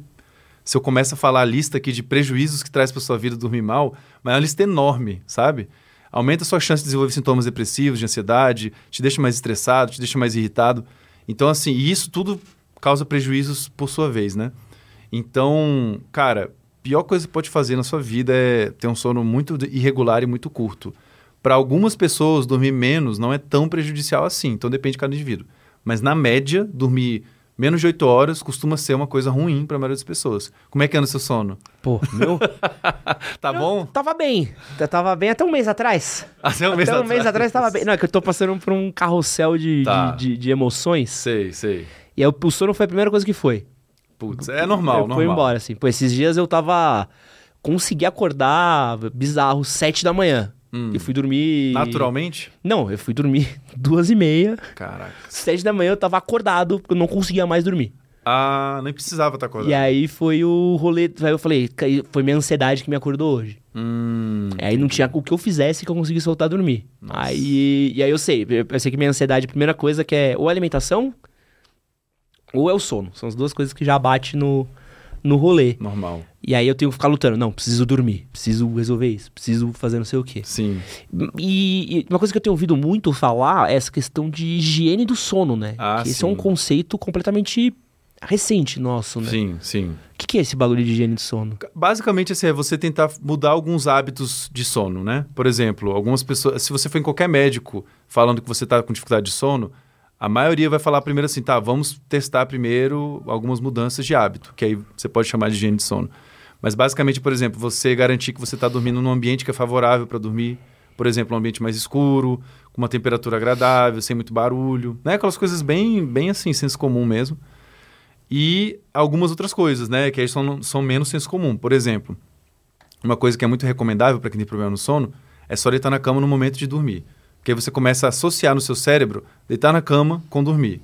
se eu começo a falar a lista aqui de prejuízos que traz para sua vida dormir mal, mas é uma lista enorme, sabe? Aumenta a sua chance de desenvolver sintomas depressivos, de ansiedade, te deixa mais estressado, te deixa mais irritado. Então, assim, isso tudo causa prejuízos por sua vez, né? Então, cara, pior coisa que pode fazer na sua vida é ter um sono muito irregular e muito curto. Para algumas pessoas, dormir menos não é tão prejudicial assim, então depende de cada indivíduo. Mas na média, dormir menos de 8 horas costuma ser uma coisa ruim para a maioria das pessoas. Como é que anda o seu sono? Pô, meu. tá eu bom? Tava bem. Eu tava bem até um mês atrás. Até um mês até um atrás. mês atrás tava bem. Não, é que eu tô passando por um carrossel de, tá. de, de, de, emoções. Sei, sei. E aí, o sono foi a primeira coisa que foi. Putz, é normal, eu normal. Foi embora, assim. Pô, esses dias eu tava... Consegui acordar bizarro, sete da manhã. Hum. E fui dormir. Naturalmente? Não, eu fui dormir duas e meia. Caraca. Sete da manhã eu tava acordado, porque eu não conseguia mais dormir. Ah, nem precisava estar tá acordado. E aí foi o rolê. Aí eu falei, foi minha ansiedade que me acordou hoje. Hum, aí não tinha o que eu fizesse que eu conseguisse voltar a dormir. Aí, e aí eu sei, eu sei que minha ansiedade, a primeira coisa que é ou alimentação ou é o sono. São as duas coisas que já bate no, no rolê. Normal. E aí eu tenho que ficar lutando. Não, preciso dormir, preciso resolver isso, preciso fazer não sei o quê. Sim. E, e uma coisa que eu tenho ouvido muito falar é essa questão de higiene do sono, né? Ah, que sim. esse é um conceito completamente recente nosso, né? Sim, sim. O que, que, é esse bagulho de higiene de sono? Basicamente, assim, é você tentar mudar alguns hábitos de sono, né? Por exemplo, algumas pessoas... Se você for em qualquer médico falando que você está com dificuldade de sono, a maioria vai falar primeiro assim, tá, vamos testar primeiro algumas mudanças de hábito, que aí você pode chamar de higiene de sono. Mas basicamente, por exemplo, você garantir que você está dormindo num ambiente que é favorável para dormir, por exemplo, um ambiente mais escuro, com uma temperatura agradável, sem muito barulho, né? Aquelas coisas bem, bem assim, senso comum mesmo. E algumas outras coisas, né? Que aí são, são menos senso comum. Por exemplo, uma coisa que é muito recomendável para quem tem problema no sono é só deitar na cama no momento de dormir. Porque aí você começa a associar no seu cérebro deitar na cama com dormir.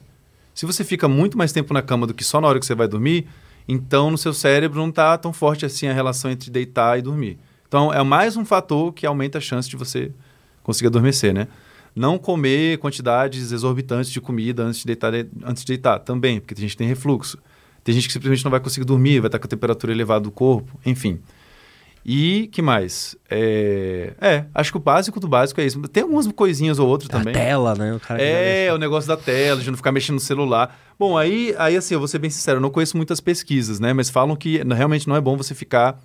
Se você fica muito mais tempo na cama do que só na hora que você vai dormir, então no seu cérebro não está tão forte assim a relação entre deitar e dormir. Então é mais um fator que aumenta a chance de você conseguir adormecer, né? Não comer quantidades exorbitantes de comida antes de deitar, antes de deitar também, porque tem gente que tem refluxo. Tem gente que simplesmente não vai conseguir dormir, vai estar com a temperatura elevada do corpo, enfim. E que mais? É, é, acho que o básico do básico é isso. Tem algumas coisinhas ou outras também. A tela, né? O é, o negócio da tela, de não ficar mexendo no celular. Bom, aí, aí assim, eu vou ser bem sincero, eu não conheço muitas pesquisas, né? Mas falam que realmente não é bom você ficar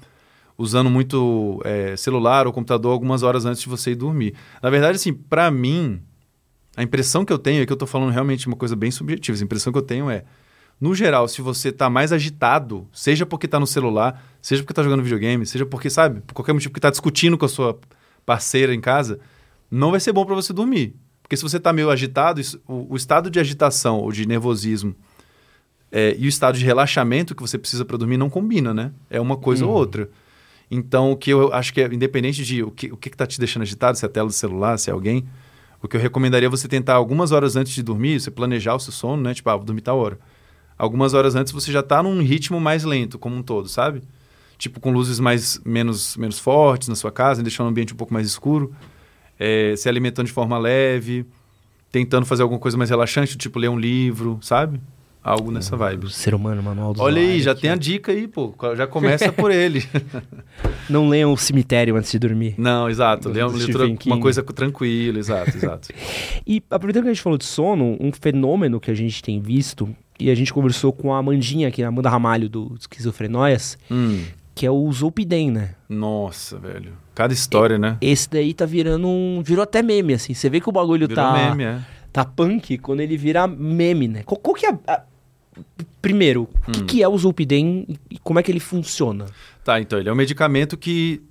usando muito é, celular ou computador algumas horas antes de você ir dormir. Na verdade, assim, para mim, a impressão que eu tenho é que eu tô falando realmente uma coisa bem subjetiva. A impressão que eu tenho é no geral, se você está mais agitado, seja porque está no celular, seja porque está jogando videogame, seja porque, sabe, por qualquer motivo que está discutindo com a sua parceira em casa, não vai ser bom para você dormir. Porque se você está meio agitado, isso- o, o estado de agitação ou de nervosismo é, e o estado de relaxamento que você precisa para dormir não combina, né? É uma coisa ou outra. Então, o que eu acho que é, independente de o que o que está te deixando agitado, se é a tela do celular, se é alguém, o que eu recomendaria é você tentar algumas horas antes de dormir, você planejar o seu sono, né? Tipo, ah, vou dormir tal hora. Algumas horas antes você já está num ritmo mais lento, como um todo, sabe? Tipo, com luzes mais menos, menos fortes na sua casa, deixando o ambiente um pouco mais escuro. É, se alimentando de forma leve, tentando fazer alguma coisa mais relaxante, tipo ler um livro, sabe? Algo nessa vibe. O ser humano, manual do Olha aí, já aqui, tem a dica aí, pô. Já começa por ele. Não leiam o cemitério antes de dormir. Não, exato. Ler uma, coisa tranquila, exato, exato. E aproveitando que a gente falou de sono, um fenômeno que a gente tem visto, e a gente conversou com a Amandinha aqui, a Amanda Ramalho do Esquizofrenóias, Hum, que é o Zolpidem, né? nossa, velho. Cada história, né? Esse daí tá virando um. Virou até meme, assim. Você vê que o bagulho Virou tá. meme, é. Tá punk quando ele vira meme, né? Qual, qual que é a. a- Primeiro, o que, Hum. que é o Zolpidem e- como é que ele funciona? Tá, então, ele é um medicamento que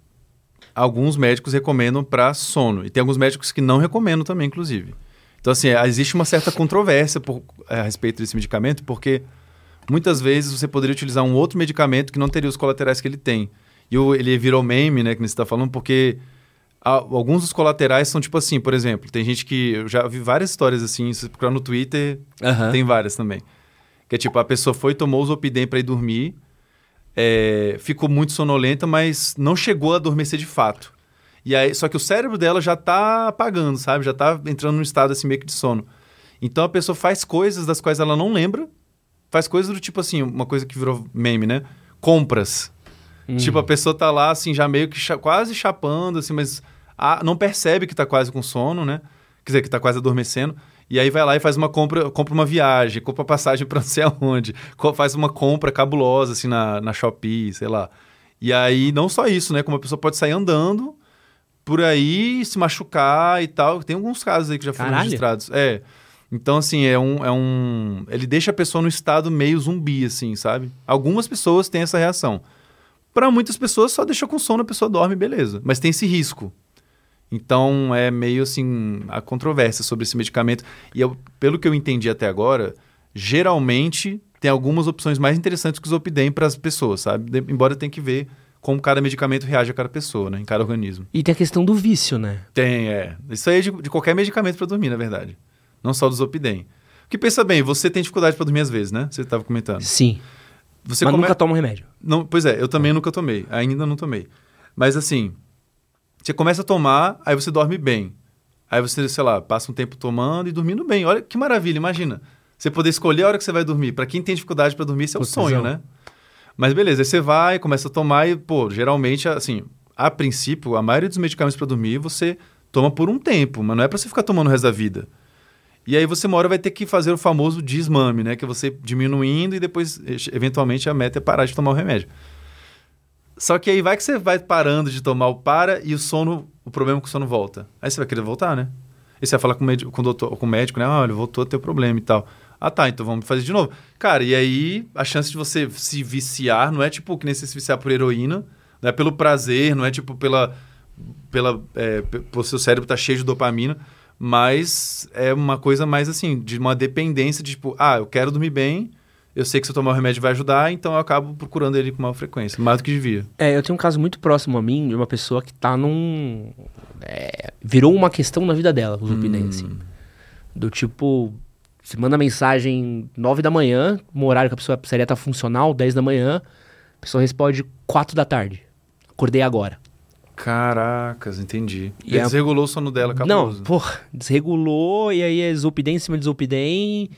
alguns médicos recomendam para sono. E tem alguns médicos que não recomendam também, inclusive. Então, assim, é, existe uma certa controvérsia por- é, a respeito desse medicamento, porque muitas vezes você poderia utilizar um outro medicamento que não teria os colaterais que ele tem. E o- ele virou meme, né, que você está falando, porque alguns dos colaterais são tipo assim, por exemplo, tem gente que. Eu já vi várias histórias assim, se procurar no Twitter, tem várias também. Que é tipo, a pessoa foi, tomou o Zolpidem para ir dormir, é, ficou muito sonolenta, mas não chegou a adormecer de fato. E aí, só que o cérebro dela já tá apagando, sabe? Já tá entrando num estado assim meio que de sono. Então a pessoa faz coisas das quais ela não lembra, faz coisas do tipo assim, uma coisa que virou meme, né? Compras. Tipo, a pessoa tá lá, assim, já meio que cha- quase chapando, assim, mas ah, não percebe que tá quase com sono, né? Quer dizer, que tá quase adormecendo. E aí vai lá e faz uma compra, compra uma viagem, compra passagem pra não sei aonde, faz uma compra cabulosa, assim, na, na Shopee, sei lá. E aí, não só isso, né? Como a pessoa pode sair andando por aí, se machucar e tal. Tem alguns casos aí que já foram Caralho. registrados. É. Então, assim, é um, é um. Ele deixa a pessoa no estado meio zumbi, assim, sabe? Algumas pessoas têm essa reação. Para muitas pessoas, só deixa com sono, a pessoa dorme, beleza. Mas tem esse risco. Então, é meio assim, a controvérsia sobre esse medicamento. E eu, pelo que eu entendi até agora, geralmente tem algumas opções mais interessantes que o Zolpidem para as pessoas, sabe? De- embora tenha que ver como cada medicamento reage a cada pessoa, né? Em cada organismo. E tem a questão do vício, né? Tem, é. Isso aí é de, de qualquer medicamento para dormir, na verdade. Não só do Zolpidem. Porque pensa bem, você tem dificuldade para dormir às vezes, né? Você estava comentando. Sim. Você mas come- nunca toma um remédio. não, pois é, eu também nunca tomei. Ainda não tomei. Mas assim, você começa a tomar, aí você dorme bem. Aí você, sei lá, passa um tempo tomando e dormindo bem. Olha que maravilha, imagina. Você poder escolher a hora que você vai dormir. Pra quem tem dificuldade pra dormir, isso é Putzão. sonho, né? Mas beleza, aí você vai, começa a tomar e, pô, geralmente, assim, a princípio, a maioria dos medicamentos pra dormir você toma por um tempo, mas não é pra você ficar tomando o resto da vida. E aí você uma hora vai ter que fazer o famoso desmame, né? Que é você diminuindo e depois, eventualmente, a meta é parar de tomar o remédio. Só que aí vai que você vai parando de tomar o para e o sono, o problema é que o sono volta. Aí você vai querer voltar, né? E você vai falar com o médico, com o, doutor, com o médico né? Ah, olha, voltou a ter problema e tal. Ah, tá, então vamos fazer de novo. Cara, e aí a chance de você se viciar não é tipo que nem você se viciar por heroína, não é pelo prazer, não é tipo pela. pela é, pe- por seu cérebro tá cheio de dopamina, mas é uma coisa mais assim, de uma dependência de tipo, ah, eu quero dormir bem, eu sei que se eu tomar o remédio vai ajudar, então eu acabo procurando ele com maior frequência, mais do que devia. É, eu tenho um caso muito próximo a mim de uma pessoa que tá num. é, virou uma questão na vida dela, o Hum. assim. Do tipo, você manda mensagem 9 da manhã, um horário que a pessoa precisaria estar funcional, 10 da manhã, a pessoa responde 4 da tarde. Acordei agora. Caracas, entendi. E é- desregulou o sono dela, cabuloso. Não, porra, desregulou e aí é Zolpidem em cima de Zolpidem.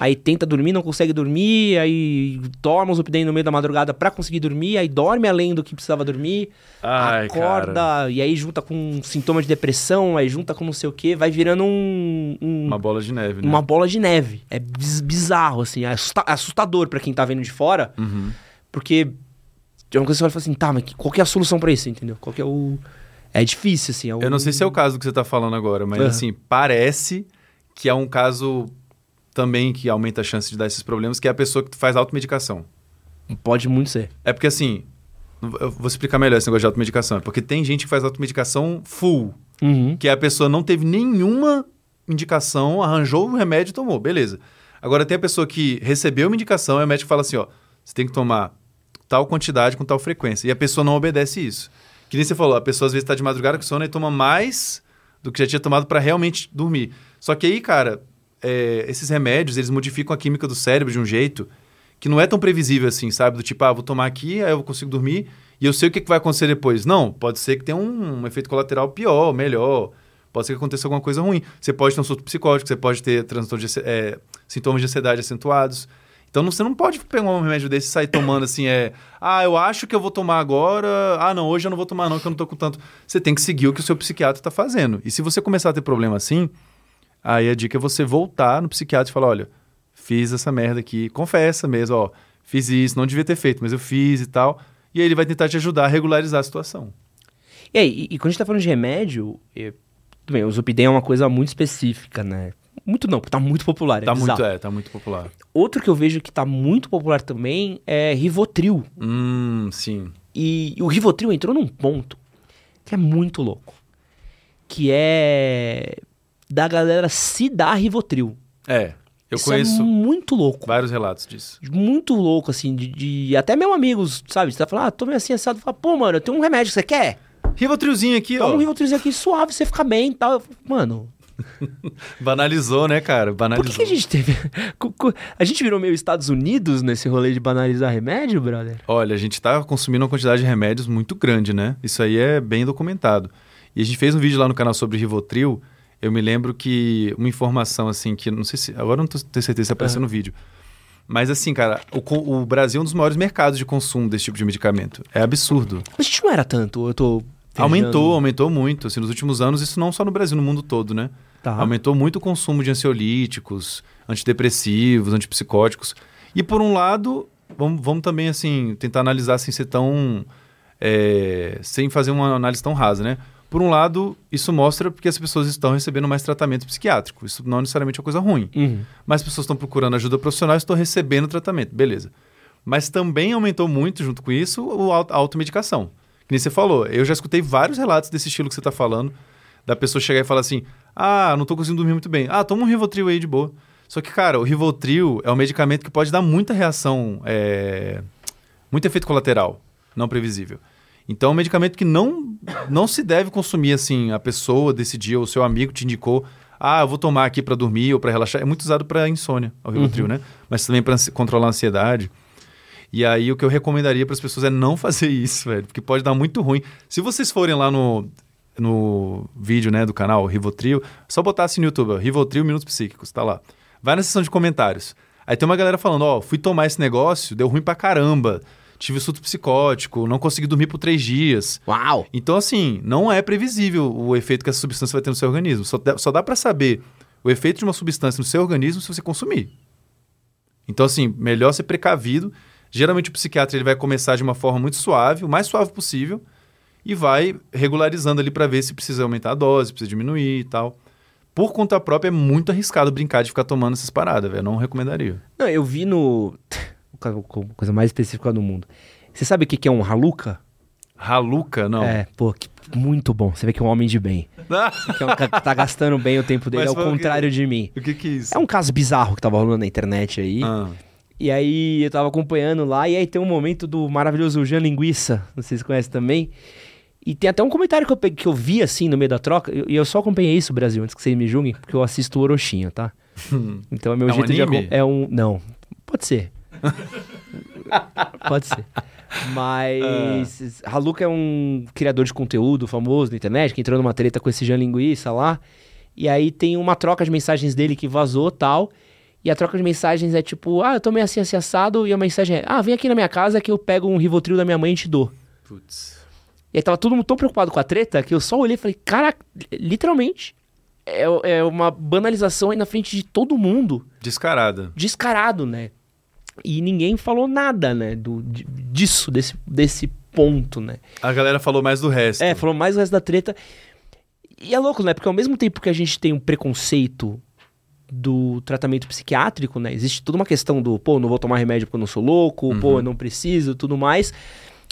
Aí tenta dormir, não consegue dormir, aí toma o Zolpidem no meio da madrugada pra conseguir dormir, aí dorme além do que precisava dormir, Ai, acorda, cara. e aí junta com sintoma de depressão, aí junta com não sei o que, vai virando um, um- Uma bola de neve, né? uma bola de neve. É biz- bizarro, assim, é assusta- assustador pra quem tá vendo de fora, Uhum. porque é uma coisa que você vai falar assim, tá, mas qual que é a solução pra isso, entendeu? Qual que é o... É difícil, assim. É. Eu não sei se é o caso que você tá falando agora, mas Aham. assim, parece que é um caso também que aumenta a chance de dar esses problemas, que é a pessoa que faz automedicação. Pode muito ser. É porque assim, eu vou explicar melhor esse negócio de automedicação. É porque tem gente que faz automedicação full. Uhum. Que a pessoa não teve nenhuma indicação, arranjou o remédio e tomou, beleza. Agora tem a pessoa que recebeu uma indicação e o médico fala assim, ó, você tem que tomar tal quantidade com tal frequência. E a pessoa não obedece isso. Que nem você falou, a pessoa às vezes está de madrugada com sono e toma mais do que já tinha tomado para realmente dormir. Só que aí, cara, é, esses remédios, eles modificam a química do cérebro de um jeito que não é tão previsível assim, sabe? Do tipo, ah, vou tomar aqui, aí eu consigo dormir e eu sei o que, que vai acontecer depois. Não, pode ser que tenha um, um efeito colateral pior, melhor. Pode ser que aconteça alguma coisa ruim. Você pode ter um surto psicótico, você pode ter transtorno de, é, sintomas de ansiedade acentuados. Então você não pode pegar um remédio desse e sair tomando assim, é. Ah, eu acho que eu vou tomar agora. Ah, não, hoje eu não vou tomar, não, que eu não tô com tanto. Você tem que seguir o que o seu psiquiatra está fazendo. E se você começar a ter problema assim, aí a dica é você voltar no psiquiatra e falar: olha, fiz essa merda aqui, confessa mesmo, ó, fiz isso, não devia ter feito, mas eu fiz e tal. E aí ele vai tentar te ajudar a regularizar a situação. E aí, e, e quando a gente tá falando de remédio, eu, tudo bem, o Zopidem é uma coisa muito específica, né? Muito não, porque tá muito popular. É tá bizarro. muito, é, tá muito popular. Outro que eu vejo que tá muito popular também é Rivotril. Hum, sim. E o Rivotril entrou num ponto que é muito louco. Que é da galera se dar Rivotril. É, eu Isso conheço é muito louco. vários relatos disso. Muito louco, assim, de, de- Até meus amigos, sabe? Você tá falando, ah, tô meio assim assado. Fala, pô, mano, eu tenho um remédio que você quer? Rivotrilzinho aqui, Toma ó. um Rivotrilzinho aqui suave, você fica bem e tal. Eu Mano, Banalizou, né, cara? por Banalizou. que, que a gente teve... A gente virou meio Estados Unidos nesse rolê de banalizar remédio, brother? Olha, a gente tá consumindo uma quantidade de remédios muito grande, né? Isso aí é bem documentado. E a gente fez um vídeo lá no canal sobre Rivotril. Eu me lembro que uma informação assim que não sei se agora não tenho certeza se apareceu no vídeo. Mas assim, cara, o, o Brasil é um dos maiores mercados de consumo desse tipo de medicamento. É absurdo. A gente não era tanto, eu tô... Aumentou, aumentou muito. Assim, nos últimos anos, isso não só no Brasil, no mundo todo, né? Tá. Aumentou muito o consumo de ansiolíticos, antidepressivos, antipsicóticos. E por um lado, vamos, vamos também assim tentar analisar sem ser tão é, sem fazer uma análise tão rasa, né? Por um lado, isso mostra porque as pessoas estão recebendo mais tratamento psiquiátrico. Isso não necessariamente é uma coisa ruim. Uhum. Mas as pessoas estão procurando ajuda profissional e estão recebendo tratamento, beleza. Mas também aumentou muito, junto com isso, a automedicação. Que nem você falou, eu já escutei vários relatos desse estilo que você está falando, da pessoa chegar e falar assim, ah, não estou conseguindo dormir muito bem. Ah, toma um Rivotril aí de boa. Só que, cara, o Rivotril é um medicamento que pode dar muita reação, é, muito efeito colateral, não previsível. Então, é um medicamento que não, não se deve consumir assim, a pessoa decidiu, o seu amigo te indicou, ah, eu vou tomar aqui para dormir ou para relaxar. É muito usado para insônia, o Rivotril, né? Mas também para controlar a ansiedade. E aí o que eu recomendaria para as pessoas é não fazer isso, velho, porque pode dar muito ruim. Se vocês forem lá no, no vídeo, né, do canal Rivotril, só botar assim no YouTube, ó, Rivotril Minutos Psíquicos, tá lá. Vai na seção de comentários. Aí tem uma galera falando, ó, fui tomar esse negócio, deu ruim pra caramba. Tive surto psicótico, não consegui dormir por três dias. Uau! Então, assim, não é previsível o efeito que essa substância vai ter no seu organismo. Só, dá- só dá para saber o efeito de uma substância no seu organismo se você consumir. Então, assim, melhor ser precavido. Geralmente o psiquiatra ele vai começar de uma forma muito suave, o mais suave possível, e vai regularizando ali para ver se precisa aumentar a dose, precisa diminuir e tal. Por conta própria, é muito arriscado brincar de ficar tomando essas paradas, velho. Eu Não recomendaria. Não, eu vi no... coisa mais específica do mundo. Você sabe o que que é um haluca? Raluca, não. É, pô, que muito bom. Você vê que é um homem de bem. Que é um cara que tá gastando bem o tempo dele, Mas ao contrário de mim. o que que é isso? É um caso bizarro que tava rolando na internet aí. Ah, E aí eu tava acompanhando lá, e aí tem um momento do maravilhoso Jean Linguiça, não sei se você conhece também. E tem até um comentário que eu, peguei- que eu vi assim no meio da troca, e eu, só acompanhei isso, Brasil, antes que vocês me julguem, porque eu assisto o Orochinho, tá? Então é meu É um jeito de. anime? acom- É um. Não, pode ser. pode ser. Mas. Haluca é um criador de conteúdo famoso na internet, que entrou numa treta com esse Jean Linguiça lá. E aí tem uma troca de mensagens dele que vazou tal. E a troca de mensagens é tipo, ah, eu tô meio assim, assim, assado. E a mensagem é, ah, vem aqui na minha casa que eu pego um Rivotril da minha mãe e te dou. putz. E aí tava todo mundo tão preocupado com a treta que eu só olhei e falei, cara, literalmente, é, é uma banalização aí na frente de todo mundo, Descarada. descarado, né? E ninguém falou nada, né, do, di- disso, desse, desse ponto, né? A galera falou mais do resto. É, falou mais o resto da treta. E é louco, né? Porque ao mesmo tempo que a gente tem um preconceito do tratamento psiquiátrico, né? Existe toda uma questão do, pô, não vou tomar remédio porque eu não sou louco, pô, eu não preciso, tudo mais.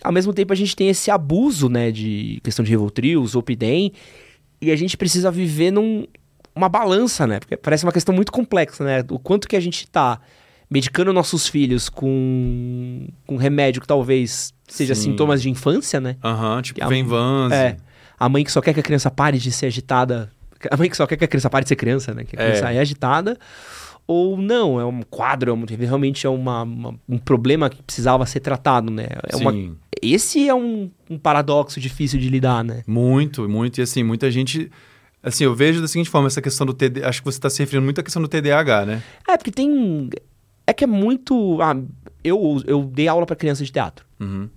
Ao mesmo tempo a gente tem esse abuso, né, de questão de Rivotril, Zolpidem, e a gente precisa viver num uma balança, né? Porque parece uma questão muito complexa, né? O quanto que a gente tá medicando nossos filhos com, com remédio que talvez seja Sim. sintomas de infância, né? Aham, tipo, Que a- vem vans. É. A mãe que só quer que a criança pare de ser agitada. A mãe que só quer que a criança pare de ser criança, né? Que a É. criança é, agitada. Ou não, é um quadro, é um- realmente é uma, uma- um problema que precisava ser tratado, né? É uma, Sim. esse é um, um paradoxo difícil de lidar, né? Muito, muito. E assim, muita gente. Assim, eu vejo da seguinte forma essa questão do TD. Acho que você está se referindo muito à questão do TDAH, né? É, porque tem. É que é muito. Ah, eu, eu dei aula pra criança de teatro. Uhum.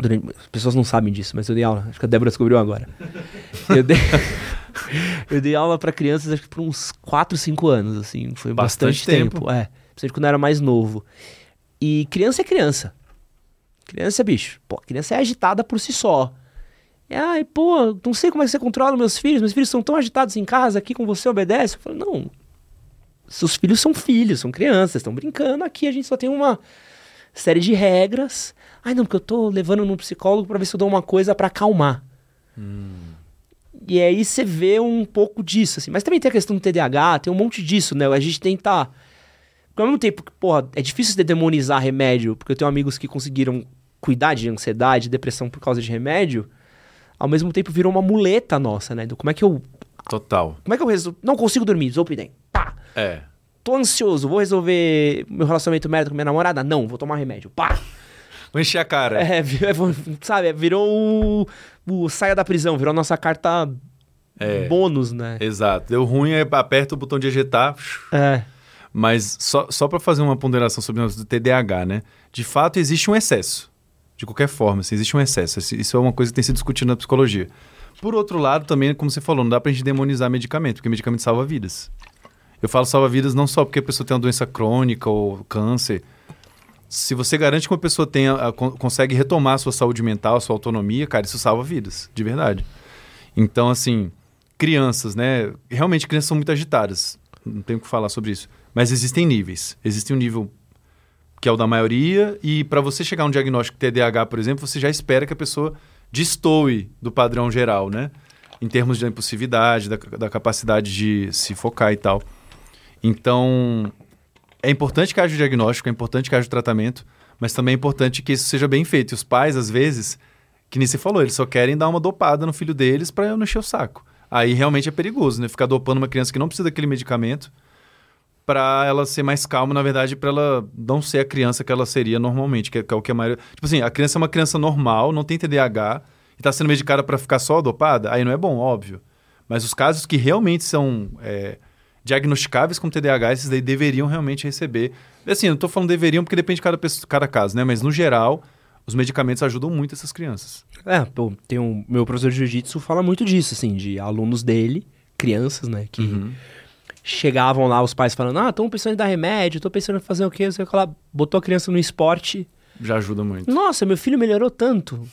Durante- as pessoas não sabem disso, mas eu dei aula. Acho que a Débora descobriu agora. Eu dei, eu dei aula pra crianças acho que por uns 4, 5 anos, assim. Foi Bastante bastante, tempo. É. Principalmente quando eu era mais novo. E criança é criança. Criança é bicho. Pô, criança é agitada por si só. É, Ai, pô, não sei como é que você controla meus filhos. Meus filhos são tão agitados em casa, aqui com você obedece. Eu falo, não. Seus filhos são filhos, são crianças, estão brincando. Aqui a gente só tem uma série de regras. Ai, não, porque eu tô levando num psicólogo pra ver se eu dou uma coisa pra acalmar. E aí você vê um pouco disso, assim. Mas também tem a questão do TDAH, tem um monte disso, né? A gente tenta. Porque ao mesmo tempo que, porra, é difícil de demonizar remédio, porque eu tenho amigos que conseguiram cuidar de ansiedade, depressão por causa de remédio, ao mesmo tempo virou uma muleta nossa, né? Do como é que eu. Total. Como é que eu resolvo? Não consigo dormir, Zolpidem. Pá! É. Tô ansioso, vou resolver meu relacionamento merda com minha namorada? Não, vou tomar remédio. Pá! Vou encher a cara. É, é, sabe, virou o, o saia da prisão, virou a nossa carta É. bônus, né? Exato. Deu ruim, aí aperta o botão de ejetar. É. Mas só, só para fazer uma ponderação sobre o TDAH, né? De fato, existe um excesso. De qualquer forma, assim, existe um excesso. Isso é uma coisa que tem sido discutida na psicologia. Por outro lado, também, como você falou, não dá pra gente demonizar medicamento, porque medicamento salva vidas. Eu falo salva vidas não só porque a pessoa tem uma doença crônica ou câncer. Se você garante que uma pessoa tenha, a- con- consegue retomar a sua saúde mental, a sua autonomia, cara, isso salva vidas, de verdade. Então, assim, crianças, né? Realmente crianças são muito agitadas. Não tenho o que falar sobre isso. Mas existem níveis. Existe um nível que é o da maioria, e para você chegar a um diagnóstico TDAH, por exemplo, você já espera que a pessoa destoe do padrão geral, né? Em termos de impulsividade, da, da capacidade de se focar e tal. Então, é importante que haja o diagnóstico, é importante que haja o tratamento, mas também é importante que isso seja bem feito. E os pais, às vezes, que nem você falou, eles só querem dar uma dopada no filho deles para não encher o saco. Aí realmente é perigoso, né? Ficar dopando uma criança que não precisa daquele medicamento para ela ser mais calma, na verdade, para ela não ser a criança que ela seria normalmente, que é, que é o que a maioria... Tipo assim, a criança é uma criança normal, não tem TDAH, e tá sendo medicada para ficar só dopada, aí não é bom, óbvio. Mas os casos que realmente são é, diagnosticáveis com TDAH, esses daí deveriam realmente receber. Assim, eu não tô falando deveriam porque depende de cada, pessoa, cada caso, né? Mas no geral, os medicamentos ajudam muito essas crianças. É, pô, tem um, meu professor de jiu-jitsu fala muito disso, assim, de alunos dele, crianças, né, que Uhum. Chegavam lá, os pais falando, ah, tô pensando em dar remédio, tô pensando em fazer o quê, que lá, botou a criança no esporte, Já ajuda muito. nossa, meu filho melhorou tanto.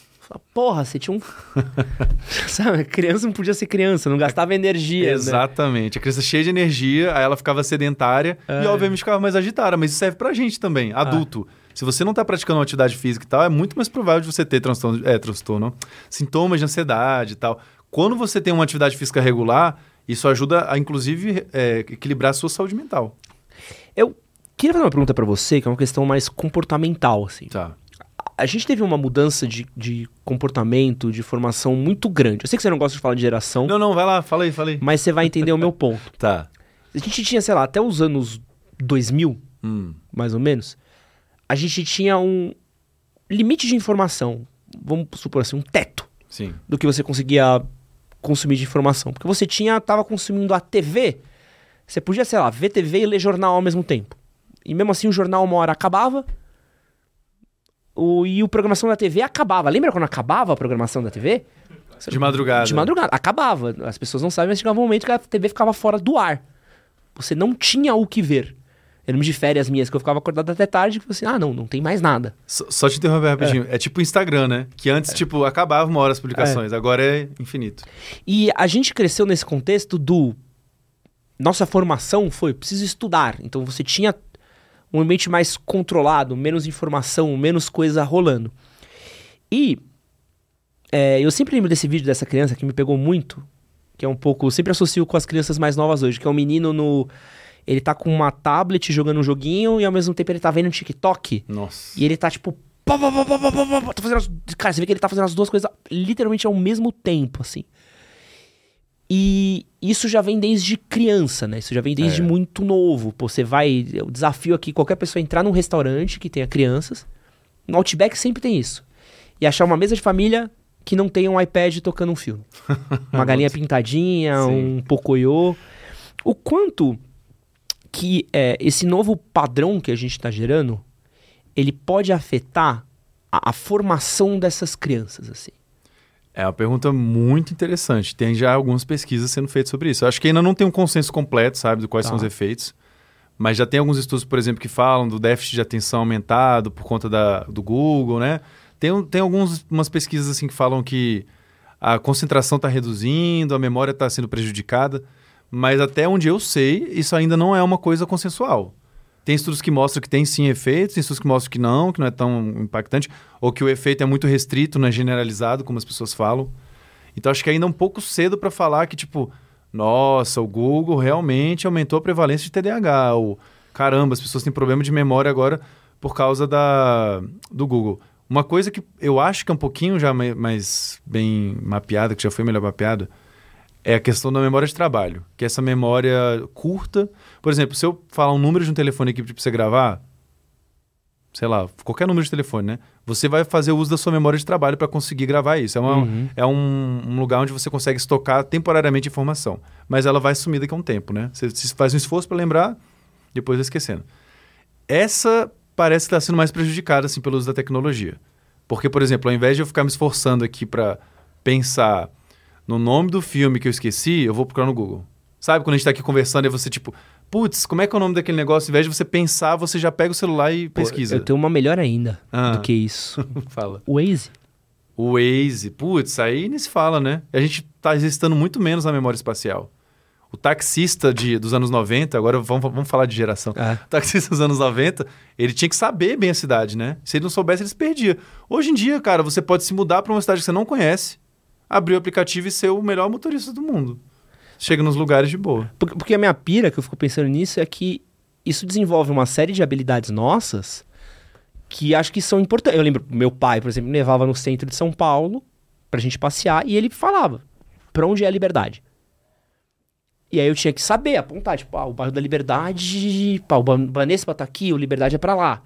Porra, você tinha um... Sabe, criança não podia ser criança, não gastava energia, né? Exatamente. A criança cheia de energia, aí ela ficava sedentária É. e, obviamente, ficava mais agitada. Mas isso serve pra gente também, adulto. Se você não tá praticando uma atividade física e tal, é muito mais provável de você ter transtorno, é, transtorno, sintomas de ansiedade e tal. Quando você tem uma atividade física regular, isso ajuda a, inclusive, é, equilibrar a sua saúde mental. Eu queria fazer uma pergunta pra você, que é uma questão mais comportamental, assim. Tá. A gente teve uma mudança de, de comportamento, de formação muito grande. Eu sei que você não gosta de falar de geração, Não, não, vai lá, fala aí, fala aí. mas você vai entender o meu ponto. Tá. A gente tinha, sei lá, até os anos 2000, Hum, mais ou menos, a gente tinha um limite de informação, vamos supor assim, um teto sim. do que você conseguia consumir de informação. Porque você tinha, tava consumindo a TV, você podia, sei lá, ver TV e ler jornal ao mesmo tempo. E mesmo assim o jornal uma hora acabava, o, e a programação da TV acabava. Lembra quando acabava a programação da TV? De madrugada. De madrugada. Acabava. As pessoas não sabem, mas chegava um momento que a TV ficava fora do ar. Você não tinha o que ver. Eu lembro de férias minhas que eu ficava acordado até tarde e falei assim: ah, não, não tem mais nada. Só, só te interromper rapidinho. É. tipo o Instagram, né? Que antes, tipo, acabava uma hora as publicações, agora é infinito. E a gente cresceu nesse contexto do. Nossa formação foi preciso estudar. Então você tinha um ambiente mais controlado, menos informação, menos coisa rolando. E é, eu sempre lembro desse vídeo dessa criança que me pegou muito. que é um pouco. Sempre associo com as crianças mais novas hoje, que é um menino no. Ele tá com uma tablet jogando um joguinho e ao mesmo tempo ele tá vendo um TikTok. Nossa. E ele tá tipo. pá, pá, pá, pá, pá, pá, pá, tá fazendo as... Cara, você vê que ele tá fazendo as duas coisas literalmente ao mesmo tempo, assim. E isso já vem desde criança, né? Isso já vem desde É. muito novo. Pô, você vai. O desafio aqui, qualquer pessoa entrar num restaurante que tenha crianças. No Outback sempre tem isso. E achar uma mesa de família que não tenha um iPad tocando um filme. Uma galinha pintadinha, Sim. um pocoyo. O quanto que é, esse novo padrão que a gente está gerando, ele pode afetar a, a formação dessas crianças, assim. É uma pergunta muito interessante. Tem já algumas pesquisas sendo feitas sobre isso. Eu acho que ainda não tem um consenso completo, sabe, de quais Tá. são os efeitos. Mas já tem alguns estudos, por exemplo, que falam do déficit de atenção aumentado por conta da, do Google, né? Tem, tem algumas pesquisas assim que falam que a concentração está reduzindo, a memória está sendo prejudicada. Mas até onde eu sei, isso ainda não é uma coisa consensual. Tem estudos que mostram que tem sim efeitos, tem estudos que mostram que não, que não é tão impactante, ou que o efeito é muito restrito, não é generalizado, como as pessoas falam. Então acho que ainda é um pouco cedo para falar que, tipo, nossa, o Google realmente aumentou a prevalência de TDAH, ou caramba, as pessoas têm problema de memória agora por causa da, do Google. Uma coisa que eu acho que é um pouquinho já mai- mais bem mapeada, que já foi melhor mapeada, é a questão da memória de trabalho. Que é essa memória curta. Por exemplo, se eu falar um número de um telefone aqui para você gravar, sei lá, qualquer número de telefone, né? Você vai fazer uso da sua memória de trabalho para conseguir gravar isso. É, uma- Uhum. é um, um lugar onde você consegue estocar temporariamente informação. Mas ela vai sumir daqui a um tempo, né? Você, você faz um esforço para lembrar, depois vai esquecendo. Essa parece estar sendo mais prejudicada assim, pelo uso da tecnologia. Porque, por exemplo, ao invés de eu ficar me esforçando aqui para pensar no nome do filme que eu esqueci, eu vou procurar no Google. Sabe quando a gente está aqui conversando e você, tipo, putz, como é que é o nome daquele negócio? Invés de você pensar, você já pega o celular e Pô, pesquisa. Eu tenho uma melhor ainda Ah. do que isso. Fala. O Waze. O Waze, putz, aí nem se fala, né? A gente tá exercitando muito menos na memória espacial. O taxista de, dos anos 90, agora vamos, vamos falar de geração. É. O taxista dos anos 90, ele tinha que saber bem a cidade, né? Se ele não soubesse, ele se perdia. Hoje em dia, cara, você pode se mudar para uma cidade que você não conhece, abrir o aplicativo e ser o melhor motorista do mundo. Chega nos lugares de boa. Porque, a minha pira, que eu fico pensando nisso, é que isso desenvolve uma série de habilidades nossas que acho que são importantes. Eu lembro, meu pai, por exemplo, me levava no centro de São Paulo pra gente passear e ele falava pra onde é a liberdade. E aí eu tinha que saber, apontar, tipo, ah, o bairro da Liberdade, pá, o Ban- Banespa tá aqui, o Liberdade é pra lá.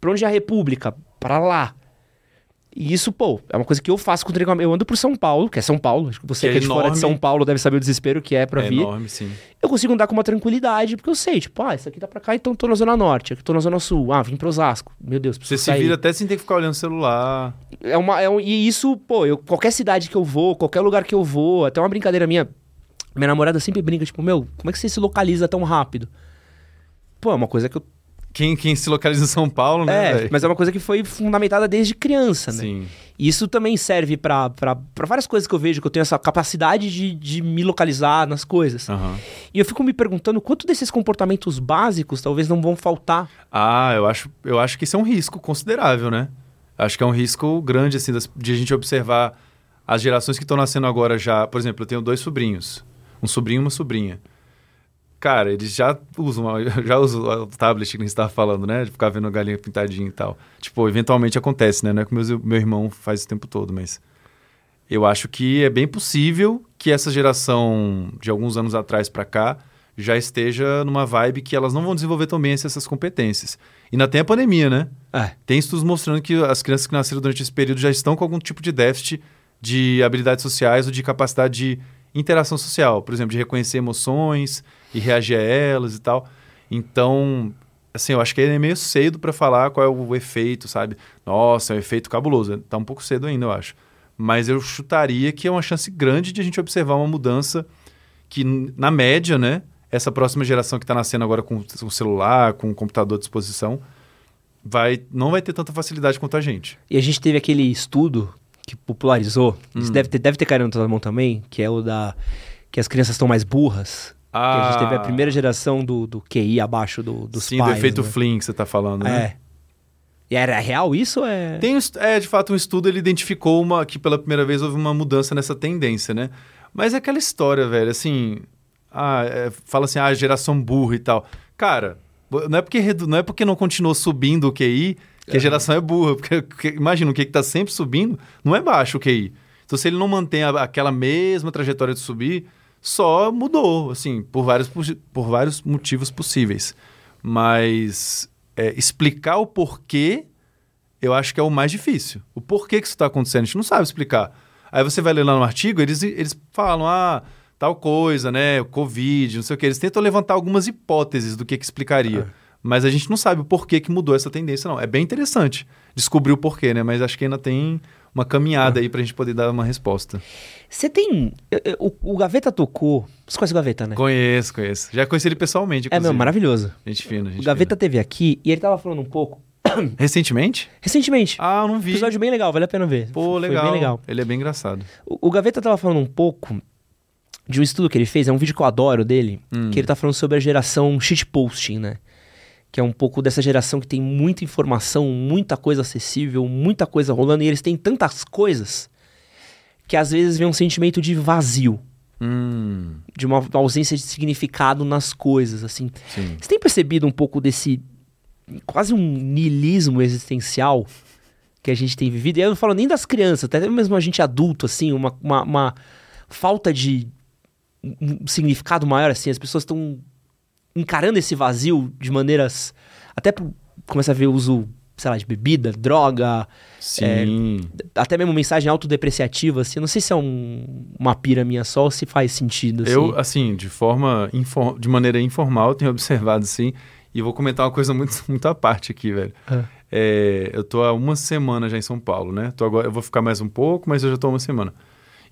Pra onde é a República? Pra lá. E isso, pô, é uma coisa que eu faço com o treinamento. Eu ando por São Paulo, que é São Paulo. Acho que você Que que é é de fora de. São Paulo deve saber o desespero que é pra é vir enorme, sim. eu consigo andar com uma tranquilidade, porque eu sei, tipo, ah, isso aqui tá pra cá, então tô na Zona Norte, aqui tô na Zona Sul, ah, vim pro Osasco. Meu Deus, Você se vira até sem ter que ficar olhando o celular. É uma, é um, e isso, pô, eu, qualquer cidade que eu vou, qualquer lugar que eu vou, até uma brincadeira minha, minha namorada sempre brinca, tipo, meu, como é que você se localiza tão rápido? Pô, é uma coisa que eu... Quem, quem se localiza em São Paulo, né? é, mas é uma coisa que foi fundamentada desde criança, né? Sim. E isso também serve pra várias coisas que eu vejo, que eu tenho essa capacidade de, de me localizar nas coisas. Aham. E eu fico me perguntando quanto desses comportamentos básicos talvez não vão faltar Ah, eu acho, eu acho que isso é um risco considerável, né? Acho que é um risco grande, assim, de a gente observar as gerações que estão nascendo agora já. Por exemplo, eu tenho dois sobrinhos. Um sobrinho e uma sobrinha. Cara, eles já usam, a- já usam o tablet que a gente estava falando, né? De ficar vendo galinha pintadinha e tal. Tipo, eventualmente acontece, né? Não é que meus, meu irmão faz o tempo todo, mas... Eu acho que é bem possível que essa geração de alguns anos atrás para cá já esteja numa vibe que elas não vão desenvolver tão bem essas competências. E ainda tem a pandemia, né? É. Tem estudos mostrando que as crianças que nasceram durante esse período já estão com algum tipo de déficit de habilidades sociais ou de capacidade de interação social, por exemplo, de reconhecer emoções e reagir a elas e tal. Então, assim, eu acho que é meio cedo para falar qual é o efeito, sabe? Nossa, é um efeito cabuloso. Tá um pouco cedo ainda, eu acho. Mas eu chutaria que é uma chance grande de a gente observar uma mudança que, na média, né? Essa próxima geração que está nascendo agora com o celular, com o computador à disposição, vai, não vai ter tanta facilidade quanto a gente. E a gente teve aquele estudo que popularizou, isso Hum. deve ter, deve ter caído na tua mão também, que é o da que as crianças estão mais burras. Que a gente teve a primeira geração do, do QI abaixo do, dos Ah. Sim, pais. do efeito né? Flynn que você está falando, né? É. E era real isso é... Tem, é, de fato, um estudo ele identificou uma, que pela primeira vez houve uma mudança nessa tendência, né? Mas é aquela história, velho, assim. Ah, é, fala assim, ah, geração burra e tal. Cara, não é porque, redu- não é porque não continuou subindo o QI que a geração é burra. Porque, porque imagina, o que está sempre subindo não é baixo o QI. Então, se ele não mantém a- aquela mesma trajetória de subir, só mudou, assim, por vários, por vários motivos possíveis. Mas é, explicar o porquê, eu acho que é o mais difícil. O porquê que isso está acontecendo, a gente não sabe explicar. Aí você vai ler lá no artigo, eles, eles falam, ah, tal coisa, né, o Covid, não sei o que. Eles tentam levantar algumas hipóteses do que, que explicaria. Mas a gente não sabe o porquê que mudou essa tendência, não. É bem interessante descobrir o porquê, né? Mas acho que ainda tem uma caminhada aí pra gente poder dar uma resposta. Você tem. O, o Gaveta tocou. Você conhece o Gaveta, né? Conheço, conheço. Já conheci ele pessoalmente, É, inclusive. meu, maravilhoso. Gente fina, gente O Gaveta fina. teve aqui e ele tava falando um pouco. Recentemente? Recentemente. Ah, eu não vi. Episódio bem legal, vale a pena ver. Pô, Foi legal. bem legal. Ele é bem engraçado. O, o Gaveta tava falando um pouco de um estudo que ele fez, é um vídeo que eu adoro dele, Hum. que ele tá falando sobre a geração shitposting, né? Que é um pouco dessa geração que tem muita informação, muita coisa acessível, muita coisa rolando, e eles têm tantas coisas que às vezes vem um sentimento de vazio, Hum, de uma ausência de significado nas coisas, assim. sim. Você tem percebido um pouco desse quase um niilismo existencial que a gente tem vivido? E eu não falo nem das crianças, até mesmo a gente adulto, assim, uma, uma, uma falta de um significado maior, assim. As pessoas estão encarando esse vazio de maneiras. Até começa a ver o uso, sei lá, de bebida, droga, Sim. até mesmo mensagem autodepreciativa, assim. Eu não sei se é um- uma pira minha só ou se faz sentido, assim. Eu, assim, de forma infor- de maneira informal, tenho observado, sim. E vou comentar uma coisa muito, muito à parte aqui, velho. Ah. É, eu tô há uma semana já em São Paulo, né? Tô agora, eu vou ficar mais um pouco, mas eu já tô há uma semana.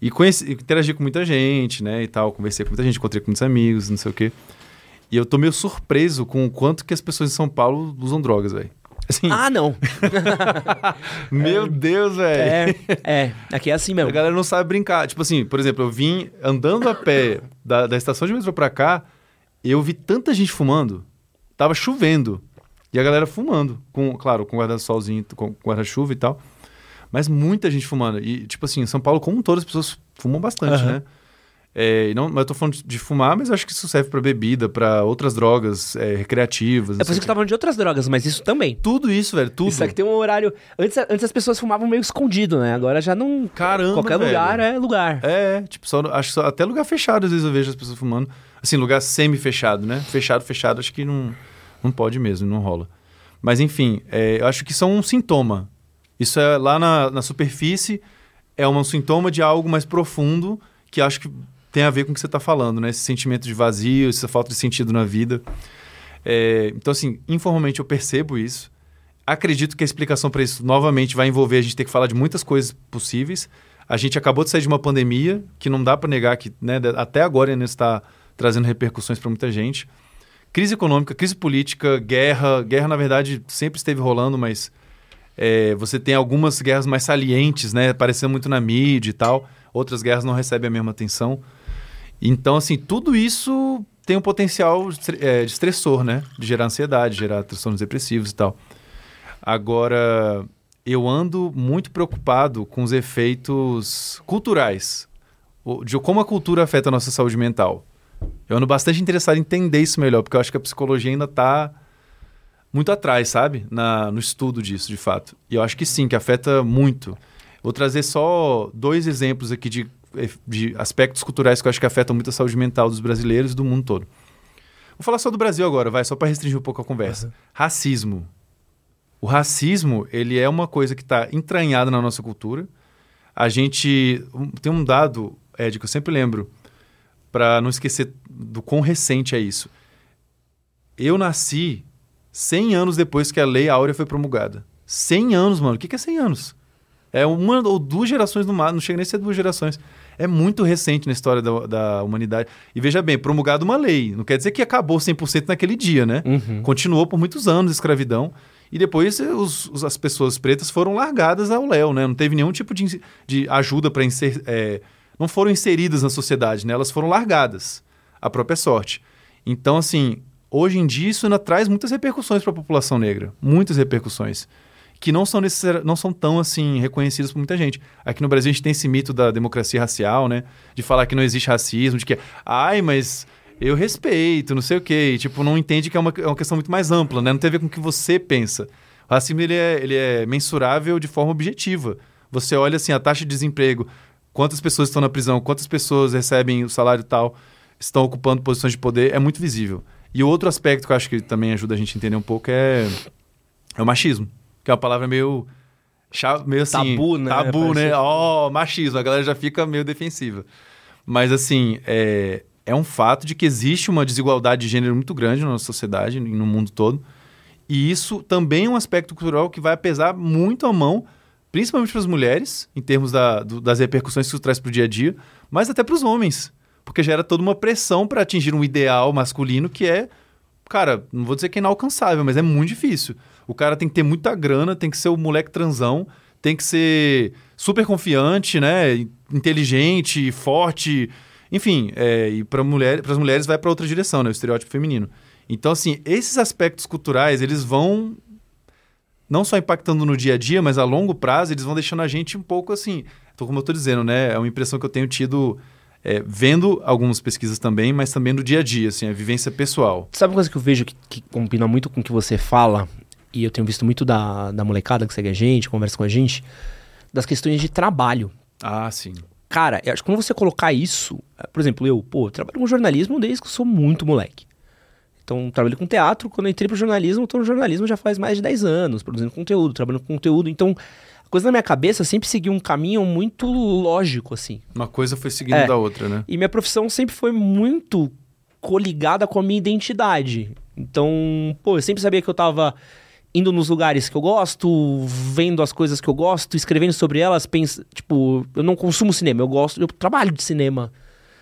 E conheci, interagi com muita gente, né? E tal, conversei com muita gente, encontrei com muitos amigos, não sei o quê. E eu tô meio surpreso com o quanto que as pessoas em São Paulo usam drogas, velho. Assim, Ah, não. meu Deus, velho. É, é. Aqui é assim A mesmo. galera não sabe brincar. Tipo assim, por exemplo, eu vim andando a pé da, da estação de metrô pra cá, eu vi tanta gente fumando. Tava chovendo. E a galera fumando. Com, claro, com guarda-solzinho, com guarda-chuva e tal. Mas muita gente fumando. E, tipo assim, em São Paulo, como todas as pessoas fumam bastante, Aham. né? É, não, mas eu tô falando de- fumar, mas acho que isso serve pra bebida, pra outras drogas é, recreativas. É por isso que eu tava falando de outras drogas, mas isso também. Tudo isso, velho, tudo. Isso aqui tem um horário. Antes, antes as pessoas fumavam meio escondido, né? Agora já não. Caramba, Qualquer velho. lugar é lugar. É, tipo, só, acho só, até lugar fechado às vezes eu vejo as pessoas fumando. Assim, lugar semi-fechado, né? Fechado, fechado, acho que não, não pode mesmo, não rola. Mas enfim, é, eu acho que isso é um sintoma. Isso é lá na, na superfície, é um sintoma de algo mais profundo que acho que tem a ver com o que você está falando, né? Esse sentimento de vazio, essa falta de sentido na vida. É, então, assim, informalmente eu percebo isso. Acredito que a explicação para isso, novamente, vai envolver a gente ter que falar de muitas coisas possíveis. A gente acabou de sair de uma pandemia, que não dá para negar que né, até agora ainda está trazendo repercussões para muita gente. Crise econômica, crise política, guerra. Guerra, na verdade, sempre esteve rolando, mas é, você tem algumas guerras mais salientes, né? Aparecendo muito na mídia e tal. Outras guerras não recebem a mesma atenção. Então, assim, tudo isso tem um potencial é, de estressor, né? De gerar ansiedade, gerar transtornos depressivos e tal. Agora, eu ando muito preocupado com os efeitos culturais, de como a cultura afeta a nossa saúde mental. Eu ando bastante interessado em entender isso melhor, porque eu acho que a psicologia ainda está muito atrás, sabe? Na, no estudo disso, de fato. E eu acho que sim, que afeta muito. Vou trazer só dois exemplos aqui de, de aspectos culturais que eu acho que afetam muito a saúde mental dos brasileiros e do mundo todo. Vou falar só do Brasil agora, vai, só para restringir um pouco a conversa. Racismo. O racismo, ele é uma coisa que está entranhada na nossa cultura. A gente tem um dado, Ed, que eu sempre lembro, para não esquecer do quão recente é isso. Eu nasci 100 anos depois que a Lei Áurea foi promulgada. 100 anos, mano. O que que é 100 anos? É uma ou duas gerações no máximo, não chega nem a ser duas gerações. É muito recente na história da, da humanidade. E veja bem, promulgada uma lei. Não quer dizer que acabou 100% naquele dia, né? Uhum. Continuou por muitos anos a escravidão. E depois os- os- as pessoas pretas foram largadas ao léu, né? Não teve nenhum tipo de, de ajuda para inserir. não foram inseridas na sociedade, né? Elas foram largadas à própria sorte. Então, assim, hoje em dia isso ainda traz muitas repercussões para a população negra. Muitas repercussões. Que não são, necessari- não são tão assim reconhecidas por muita gente. Aqui no Brasil a gente tem esse mito da democracia racial, né? De falar que não existe racismo, de que, ai, mas eu respeito, não sei o quê. E, tipo, não entende que é uma, é uma questão muito mais ampla, né? Não tem a ver com o que você pensa. O racismo ele é, ele é mensurável de forma objetiva. Você olha assim a taxa de desemprego, quantas pessoas estão na prisão, quantas pessoas recebem o salário tal, estão ocupando posições de poder, é muito visível. E outro aspecto que eu acho que também ajuda a gente a entender um pouco é, é o machismo, que é uma palavra meio meio assim, Tabu, né? Tabu, né? Ó, machismo, a galera já fica meio defensiva. Mas assim, é, é um fato de que existe uma desigualdade de gênero muito grande na nossa sociedade e no mundo todo. E isso também é um aspecto cultural que vai pesar muito a mão, principalmente para as mulheres, em termos da- do- das repercussões que isso traz para o dia a dia, mas até para os homens. Porque gera toda uma pressão para atingir um ideal masculino que é, cara, não vou dizer que é inalcançável, mas é muito difícil. O cara tem que ter muita grana, tem que ser o moleque transão, tem que ser super confiante, né? Inteligente, forte. Enfim, é, e para mulher, as mulheres vai para outra direção, né? O estereótipo feminino. Então, assim, esses aspectos culturais, eles vão não só impactando no dia a dia, mas a longo prazo, eles vão deixando a gente um pouco assim. Então, como eu tô dizendo, né? É uma impressão que eu tenho tido é, vendo algumas pesquisas também, mas também no dia a dia, assim, a vivência pessoal. Sabe uma coisa que eu vejo que, que combina muito com o que você fala, e eu tenho visto muito da, da molecada que segue a gente, conversa com a gente, das questões de trabalho. Ah, sim. Cara, eu acho que quando você colocar isso, eh, por exemplo, eu, pô, eu trabalho com jornalismo desde que eu sou muito moleque. Então, trabalhei com teatro, quando eu entrei pro jornalismo, eu tô no jornalismo já faz mais de 10 anos, produzindo conteúdo, trabalhando com conteúdo. Então, a coisa na minha cabeça sempre seguiu um caminho muito lógico, assim. Uma coisa foi seguindo É. da outra, né? E minha profissão sempre foi muito coligada com a minha identidade. Então, pô, eu sempre sabia que eu tava indo nos lugares que eu gosto, vendo as coisas que eu gosto, escrevendo sobre elas, pensa, tipo, eu não consumo cinema, eu gosto, eu trabalho de cinema.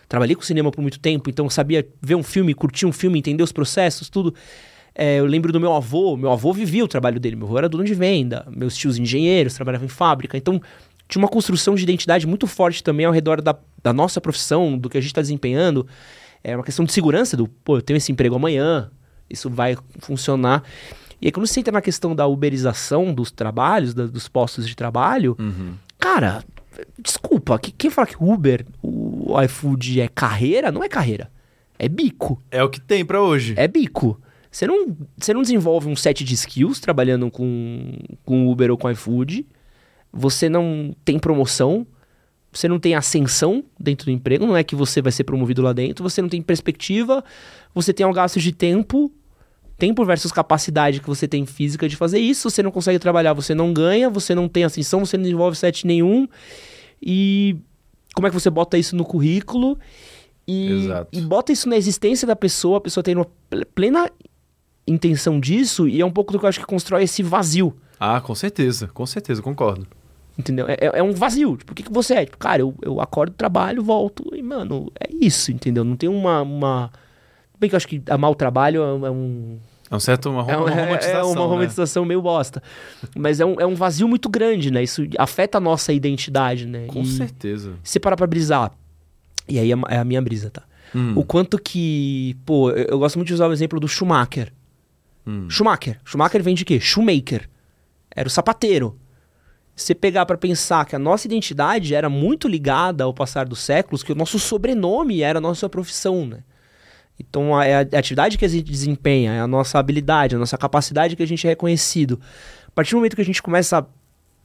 Trabalhei com cinema por muito tempo, então sabia ver um filme, curtir um filme, entender os processos, tudo. É, eu lembro do meu avô, meu avô vivia o trabalho dele, meu avô era dono de venda, meus tios engenheiros, trabalhavam em fábrica, então tinha uma construção de identidade muito forte também ao redor da, da nossa profissão, do que a gente está desempenhando. É uma questão de segurança, do, pô, eu tenho esse emprego amanhã, isso vai funcionar. E aí quando você entra na questão da uberização dos trabalhos, da- dos postos de trabalho, Uhum. cara, desculpa, que- quem fala que Uber, o iFood é carreira, não é carreira, é bico. É o que tem pra hoje. É bico. Você não, você não desenvolve um set de skills trabalhando com, com Uber ou com iFood. Você não tem promoção. Você não tem ascensão dentro do emprego. Não é que você vai ser promovido lá dentro. Você não tem perspectiva. Você tem um gasto de tempo. Tempo versus capacidade que você tem física de fazer isso. Você não consegue trabalhar, você não ganha. Você não tem ascensão, você não desenvolve set nenhum. E como é que você bota isso no currículo? E, Exato. e bota isso na existência da pessoa, a pessoa tem uma ple- plena intenção disso, e é um pouco do que eu acho que constrói esse vazio. Ah, com certeza, com certeza, concordo. Entendeu? É, é- é um vazio. Tipo, o que, que você é? Tipo, cara, eu, eu acordo, trabalho, volto. E, mano, é isso, entendeu? Não tem uma. uma... Bem que eu acho que amar o trabalho é um- é um, É certo, uma, rom- é, um- uma é- romantização, é uma né? romantização meio bosta. Mas é um, é um vazio muito grande, né? Isso afeta a nossa identidade, né? Com e certeza. se você parar pra brisar, e aí é é a minha brisa, tá? Hum, O quanto que. Pô, eu, gosto muito de usar o exemplo do Schumacher. hum. Schumacher. Schumacher vem de quê? Shoemaker. Era o sapateiro. Se você pegar pra pensar que a nossa identidade era muito ligada ao passar dos séculos, que o nosso sobrenome era a nossa profissão, né? Então, a, é a atividade que a gente desempenha, é a nossa habilidade, a nossa capacidade que a gente é reconhecido. A partir do momento que a gente começa a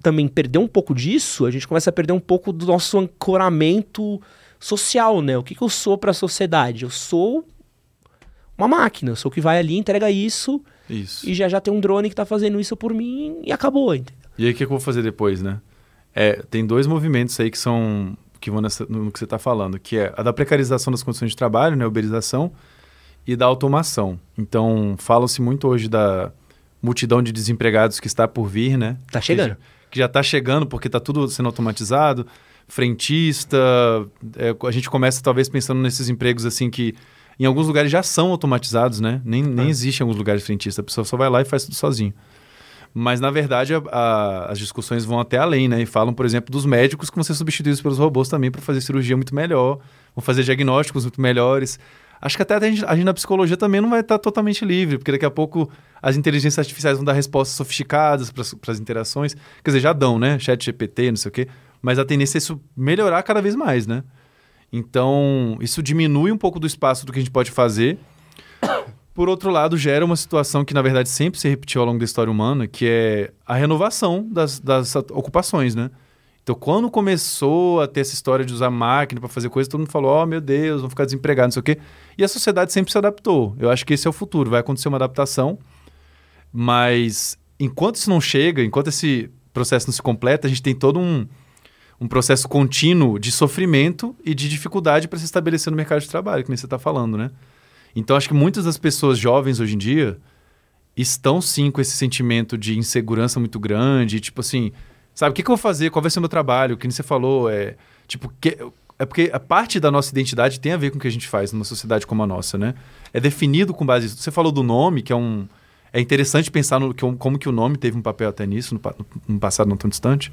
também perder um pouco disso, a gente começa a perder um pouco do nosso ancoramento social, né? O que, que eu sou pra sociedade? Eu sou uma máquina, eu sou o que vai ali, entrega isso, Isso. e já já tem um drone que tá fazendo isso por mim e acabou, entendeu? E aí, o que, que eu vou fazer depois, né? É, tem dois movimentos aí que são que vão nessa- no que você está falando, que é a da precarização das condições de trabalho, né, uberização, e da automação. Então, fala-se muito hoje da multidão de desempregados que está por vir, né? Tá chegando. Que já está chegando porque está tudo sendo automatizado, frentista, é, a gente começa talvez pensando nesses empregos assim que em alguns lugares já são automatizados, né? Nem, nem É. existe em alguns lugares frentista, a pessoa só vai lá e faz tudo sozinho. Mas, na verdade, a, a, as discussões vão até além, né? E falam, por exemplo, dos médicos que vão ser substituídos pelos robôs também para fazer cirurgia muito melhor, vão fazer diagnósticos muito melhores. Acho que até a gente, a gente na psicologia também não vai estar totalmente livre, porque daqui a pouco as inteligências artificiais vão dar respostas sofisticadas para as interações. Quer dizer, já dão, né? Chat GPT, não sei o quê. Mas a tendência é isso melhorar cada vez mais, né? Então, isso diminui um pouco do espaço do que a gente pode fazer. Por outro lado, gera uma situação que, na verdade, sempre se repetiu ao longo da história humana, que é a renovação das, das ocupações, né? Então, quando começou a ter essa história de usar máquina para fazer coisa, todo mundo falou: oh, meu Deus, vão ficar desempregados, não sei o quê. E a sociedade sempre se adaptou. Eu acho que esse é o futuro. Vai acontecer uma adaptação, mas enquanto isso não chega, enquanto esse processo não se completa, a gente tem todo um, um processo contínuo de sofrimento e de dificuldade para se estabelecer no mercado de trabalho, que nem você está falando, né? Então, acho que muitas das pessoas jovens hoje em dia estão sim com esse sentimento de insegurança muito grande, tipo assim, sabe, o que, que, eu vou fazer? Qual vai ser o meu trabalho? O que você falou é, tipo, que, é porque a parte da nossa identidade tem a ver com o que a gente faz numa sociedade como a nossa, né? É definido com base Você falou do nome, que é um é interessante pensar no como que o nome teve um papel até nisso no, no passado não tão distante.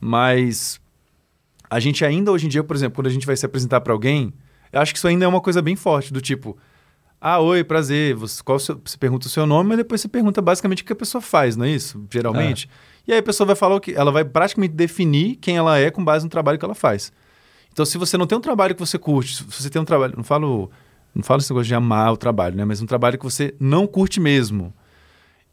Mas a gente ainda hoje em dia, por exemplo, quando a gente vai se apresentar para alguém, eu acho que isso ainda é uma coisa bem forte, do tipo, ah, oi, prazer, você, qual seu, você pergunta o seu nome, mas depois você pergunta basicamente o que a pessoa faz, não é isso? Geralmente. É. E aí a pessoa vai falar o que. Ela vai praticamente definir quem ela é com base no trabalho que ela faz. Então, se você não tem um trabalho que você curte, se você tem um trabalho. Não falo, não falo esse negócio de amar o trabalho, né? Mas um trabalho que você não curte mesmo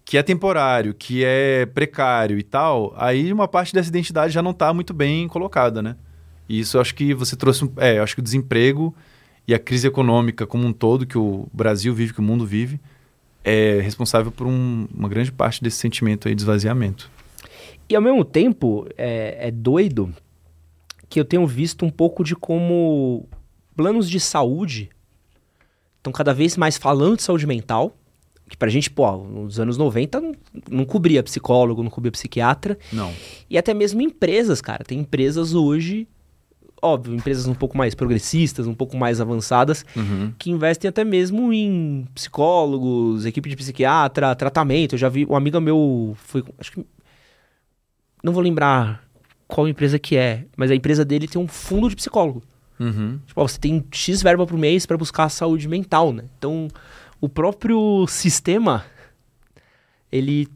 que é temporário, que é precário e tal, aí uma parte dessa identidade já não está muito bem colocada, né? E isso eu acho que você trouxe, é, eu acho que o desemprego e a crise econômica como um todo que o Brasil vive, que o mundo vive, é responsável por um, uma grande parte desse sentimento aí de esvaziamento. E ao mesmo tempo, é, é doido que eu tenho visto um pouco de como planos de saúde estão cada vez mais falando de saúde mental, que pra gente, pô, nos anos 90 não, não cobria psicólogo, não cobria psiquiatra. Não. E até mesmo empresas, cara. Tem empresas hoje, óbvio, empresas um pouco mais progressistas, um pouco mais avançadas, uhum. que investem até mesmo em psicólogos, equipe de psiquiatra, tratamento. Eu já vi, um amigo meu foi, acho que não vou lembrar qual empresa que é, mas a empresa dele tem um fundo de psicólogo. Uhum. Tipo, ó, você tem X verba por mês para buscar a saúde mental, né? Então, o próprio sistema ele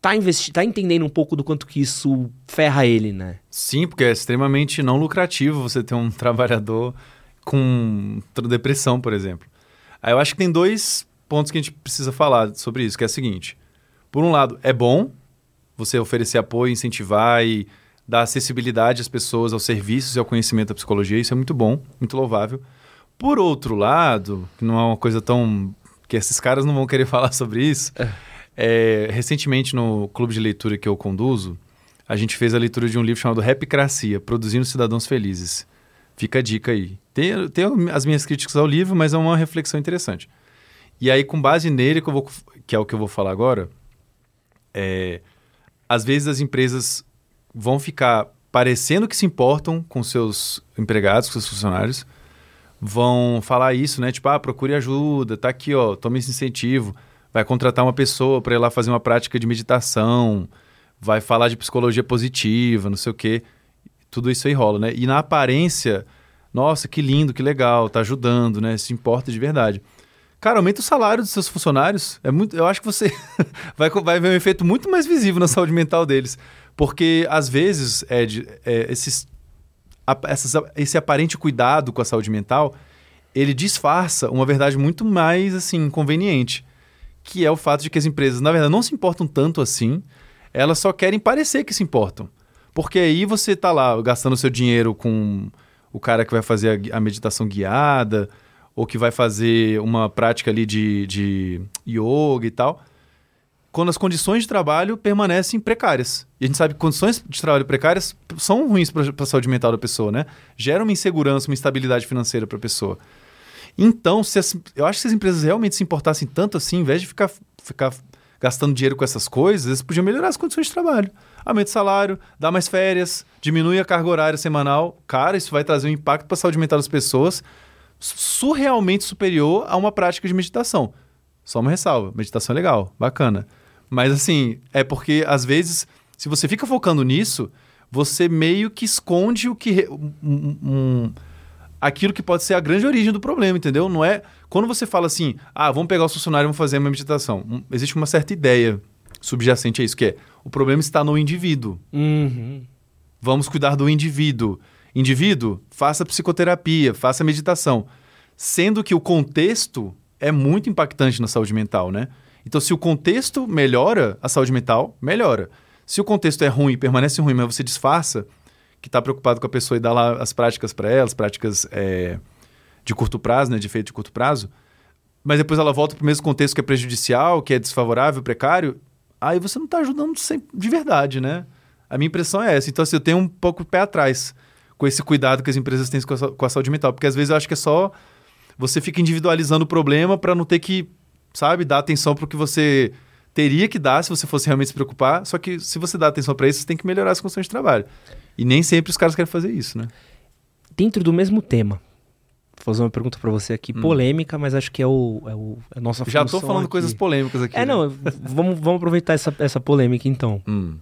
tá, investi tá entendendo um pouco do quanto que isso ferra ele, né? Sim, porque é extremamente não lucrativo você ter um trabalhador com depressão, por exemplo. Aí eu acho que tem dois pontos que a gente precisa falar sobre isso, que é o seguinte. Por um lado, é bom você oferecer apoio, incentivar e dar acessibilidade às pessoas aos serviços e ao conhecimento da psicologia, isso é muito bom, muito louvável. Por outro lado, que não é uma coisa tão que esses caras não vão querer falar sobre isso. É. É, recentemente, no clube de leitura que eu conduzo, a gente fez a leitura de um livro chamado Rapicracia, Produzindo Cidadãos Felizes. Fica a dica aí. Tem, tem as minhas críticas ao livro, mas é uma reflexão interessante. E aí, com base nele, que, vou, que é o que eu vou falar agora, é, às vezes as empresas vão ficar parecendo que se importam com seus empregados, com seus funcionários, vão falar isso, né? Tipo, ah, procure ajuda, tá aqui, ó, tome esse incentivo. Vai contratar uma pessoa para ir lá fazer uma prática de meditação, vai falar de psicologia positiva, não sei o quê. Tudo isso aí rola, né? E na aparência, nossa, que lindo, que legal, tá ajudando, né? Se importa de verdade. Cara, aumenta o salário dos seus funcionários. É muito, eu acho que você vai, vai ver um efeito muito mais visível na saúde mental deles. Porque, às vezes, Ed, é, esses esse aparente cuidado com a saúde mental, ele disfarça uma verdade muito mais assim conveniente, que é o fato de que as empresas, na verdade, não se importam tanto assim, elas só querem parecer que se importam. Porque aí você está lá gastando seu dinheiro com o cara que vai fazer a, meditação guiada, ou que vai fazer uma prática ali de, de yoga e tal quando as condições de trabalho permanecem precárias. E a gente sabe que condições de trabalho precárias são ruins para a saúde mental da pessoa, né? Geram uma insegurança, uma instabilidade financeira para a pessoa. Então, se as, eu acho que se as empresas realmente se importassem tanto assim, em vez de ficar, ficar gastando dinheiro com essas coisas, eles podiam melhorar as condições de trabalho. Aumenta o salário, dá mais férias, diminui a carga horária semanal. Cara, isso vai trazer um impacto para a saúde mental das pessoas surrealmente superior a uma prática de meditação. Só uma ressalva: meditação é legal, bacana Mas assim, é porque às vezes, se você fica focando nisso, você meio que esconde o que. Um, um, aquilo que pode ser a grande origem do problema, entendeu? Não é. Quando você fala assim, ah, vamos pegar o funcionário e vamos fazer uma meditação, um, existe uma certa ideia subjacente a isso, que é o problema está no indivíduo. Uhum. Vamos cuidar do indivíduo. Indivíduo, faça psicoterapia, faça meditação. Sendo que o contexto é muito impactante na saúde mental, né? Então, se o contexto melhora, a saúde mental melhora. Se o contexto é ruim, permanece ruim, mas você disfarça que está preocupado com a pessoa e dá lá as práticas para ela, as práticas é, de curto prazo, né, de efeito de curto prazo, mas depois ela volta para o mesmo contexto que é prejudicial, que é desfavorável, precário, aí você não está ajudando de verdade, né? A minha impressão é essa. Então, assim, eu tenho um pouco o pé atrás com esse cuidado que as empresas têm com a, com a saúde mental, porque às vezes eu acho que é só você fica individualizando o problema para não ter que, sabe, dar atenção para o que você teria que dar se você fosse realmente se preocupar. Só que se você dá atenção para isso, você tem que melhorar as condições de trabalho. E nem sempre os caras querem fazer isso, né? Dentro do mesmo tema, vou fazer uma pergunta para você aqui, hum. polêmica, mas acho que é, o, é, o, é a nossa Já estou falando aqui. coisas polêmicas aqui. É, né? não, vamos, vamos aproveitar essa, essa polêmica então. Hum.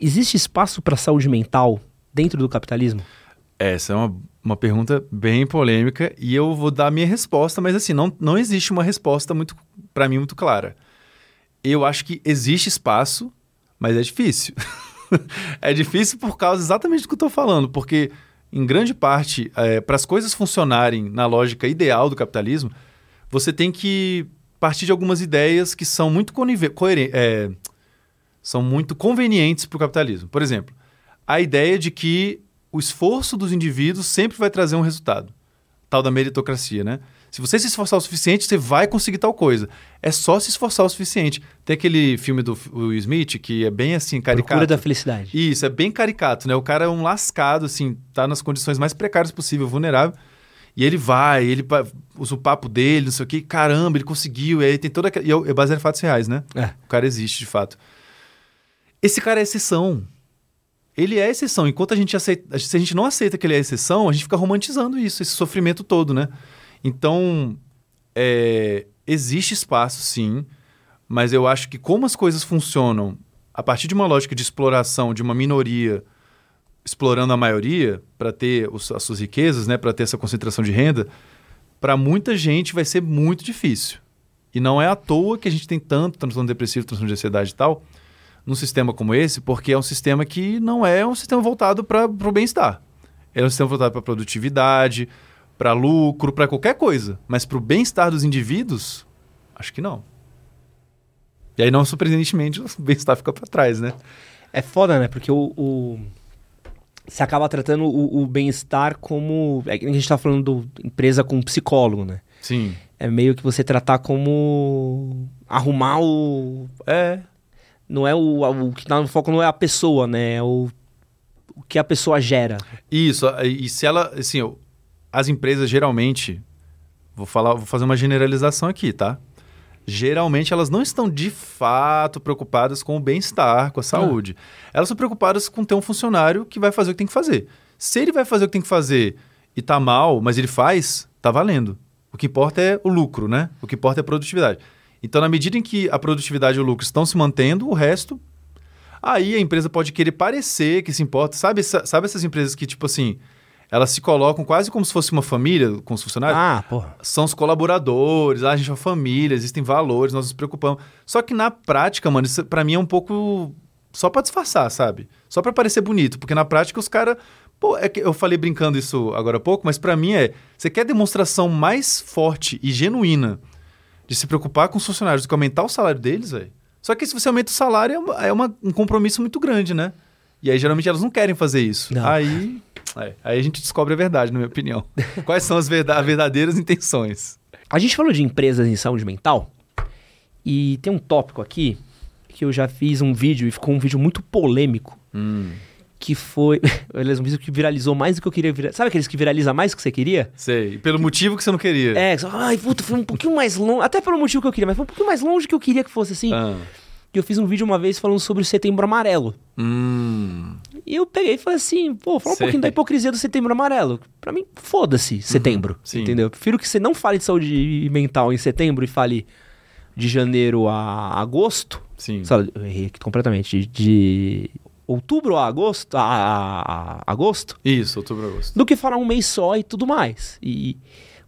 Existe espaço para saúde mental dentro do capitalismo? Essa é uma, uma pergunta bem polêmica e eu vou dar a minha resposta, mas assim, não, não existe uma resposta muito para mim muito clara. Eu acho que existe espaço, mas é difícil. é difícil por causa exatamente do que eu estou falando, porque em grande parte, é, para as coisas funcionarem na lógica ideal do capitalismo, você tem que partir de algumas ideias que são muito é, são muito convenientes para o capitalismo. Por exemplo, a ideia de que o esforço dos indivíduos sempre vai trazer um resultado. Tal da meritocracia, né? Se você se esforçar o suficiente, você vai conseguir tal coisa. É só se esforçar o suficiente. Tem aquele filme do Will Smith que é bem assim, caricato. Procura da felicidade. Isso, é bem caricato, né? O cara é um lascado, assim, tá nas condições mais precárias possível, vulnerável. E ele vai, ele usa o papo dele, não sei o quê, caramba, ele conseguiu. E aí tem toda aquela. E é, é baseado em fatos reais, né? É. O cara existe, de fato. Esse cara é exceção ele é exceção. Enquanto a gente aceita, se a gente não aceita que ele é exceção, a gente fica romantizando isso, esse sofrimento todo, né? Então, é, existe espaço, sim, mas eu acho que como as coisas funcionam a partir de uma lógica de exploração de uma minoria explorando a maioria para ter os, as suas riquezas, né, para ter essa concentração de renda, para muita gente vai ser muito difícil. E não é à toa que a gente tem tanto transtorno depressivo, transtorno de ansiedade e tal, num sistema como esse, porque é um sistema que não é um sistema voltado para o bem-estar. É um sistema voltado para produtividade, para lucro, para qualquer coisa. Mas para o bem-estar dos indivíduos, acho que não. E aí, não surpreendentemente, o bem-estar fica para trás, né? É foda, né? Porque o, o... você acaba tratando o, o bem-estar como. É que a gente tá falando do empresa com psicólogo, né? Sim. É meio que você tratar como. arrumar o. É não é o, o que tá no foco não é a pessoa, né? É o, o que a pessoa gera. Isso, e se ela, assim, as empresas geralmente, vou falar, vou fazer uma generalização aqui, tá? Geralmente elas não estão de fato preocupadas com o bem-estar, com a saúde. Ah. Elas são preocupadas com ter um funcionário que vai fazer o que tem que fazer. Se ele vai fazer o que tem que fazer e tá mal, mas ele faz, tá valendo. O que importa é o lucro, né? O que importa é a produtividade. Então, na medida em que a produtividade e o lucro estão se mantendo, o resto. Aí a empresa pode querer parecer que se importa. Sabe, sabe essas empresas que, tipo assim, elas se colocam quase como se fosse uma família com os funcionários? Ah, porra. São os colaboradores, a gente é uma família, existem valores, nós nos preocupamos. Só que na prática, mano, isso pra mim é um pouco só para disfarçar, sabe? Só para parecer bonito, porque na prática os caras, pô, é que eu falei brincando isso agora há pouco, mas para mim é, você quer demonstração mais forte e genuína de se preocupar com os funcionários, do que aumentar o salário deles, velho. Só que se você aumenta o salário, é, uma, é uma, um compromisso muito grande, né? E aí, geralmente, elas não querem fazer isso. Não. Aí, é, aí a gente descobre a verdade, na minha opinião. Quais são as verdadeiras intenções? A gente falou de empresas em saúde mental e tem um tópico aqui que eu já fiz um vídeo e ficou um vídeo muito polêmico. Hum que foi. Aliás, um vídeo que viralizou mais do que eu queria viralizar. Sabe aqueles que viraliza mais do que você queria? Sei. Pelo motivo que você não queria. É, ai, puta, foi um pouquinho mais longe. Até pelo motivo que eu queria, mas foi um pouquinho mais longe que eu queria que fosse assim. Ah. E eu fiz um vídeo uma vez falando sobre o setembro amarelo. Hum. E eu peguei e falei assim, pô, fala um pouquinho da hipocrisia do setembro amarelo. Pra mim, foda-se setembro. Uhum, entendeu? Eu prefiro que você não fale de saúde mental em setembro e fale de janeiro a agosto, Sim. sei lá, eu errei aqui completamente, de, outubro a agosto, a, a- a- agosto, Isso, outubro, agosto. do que falar um mês só e tudo mais. E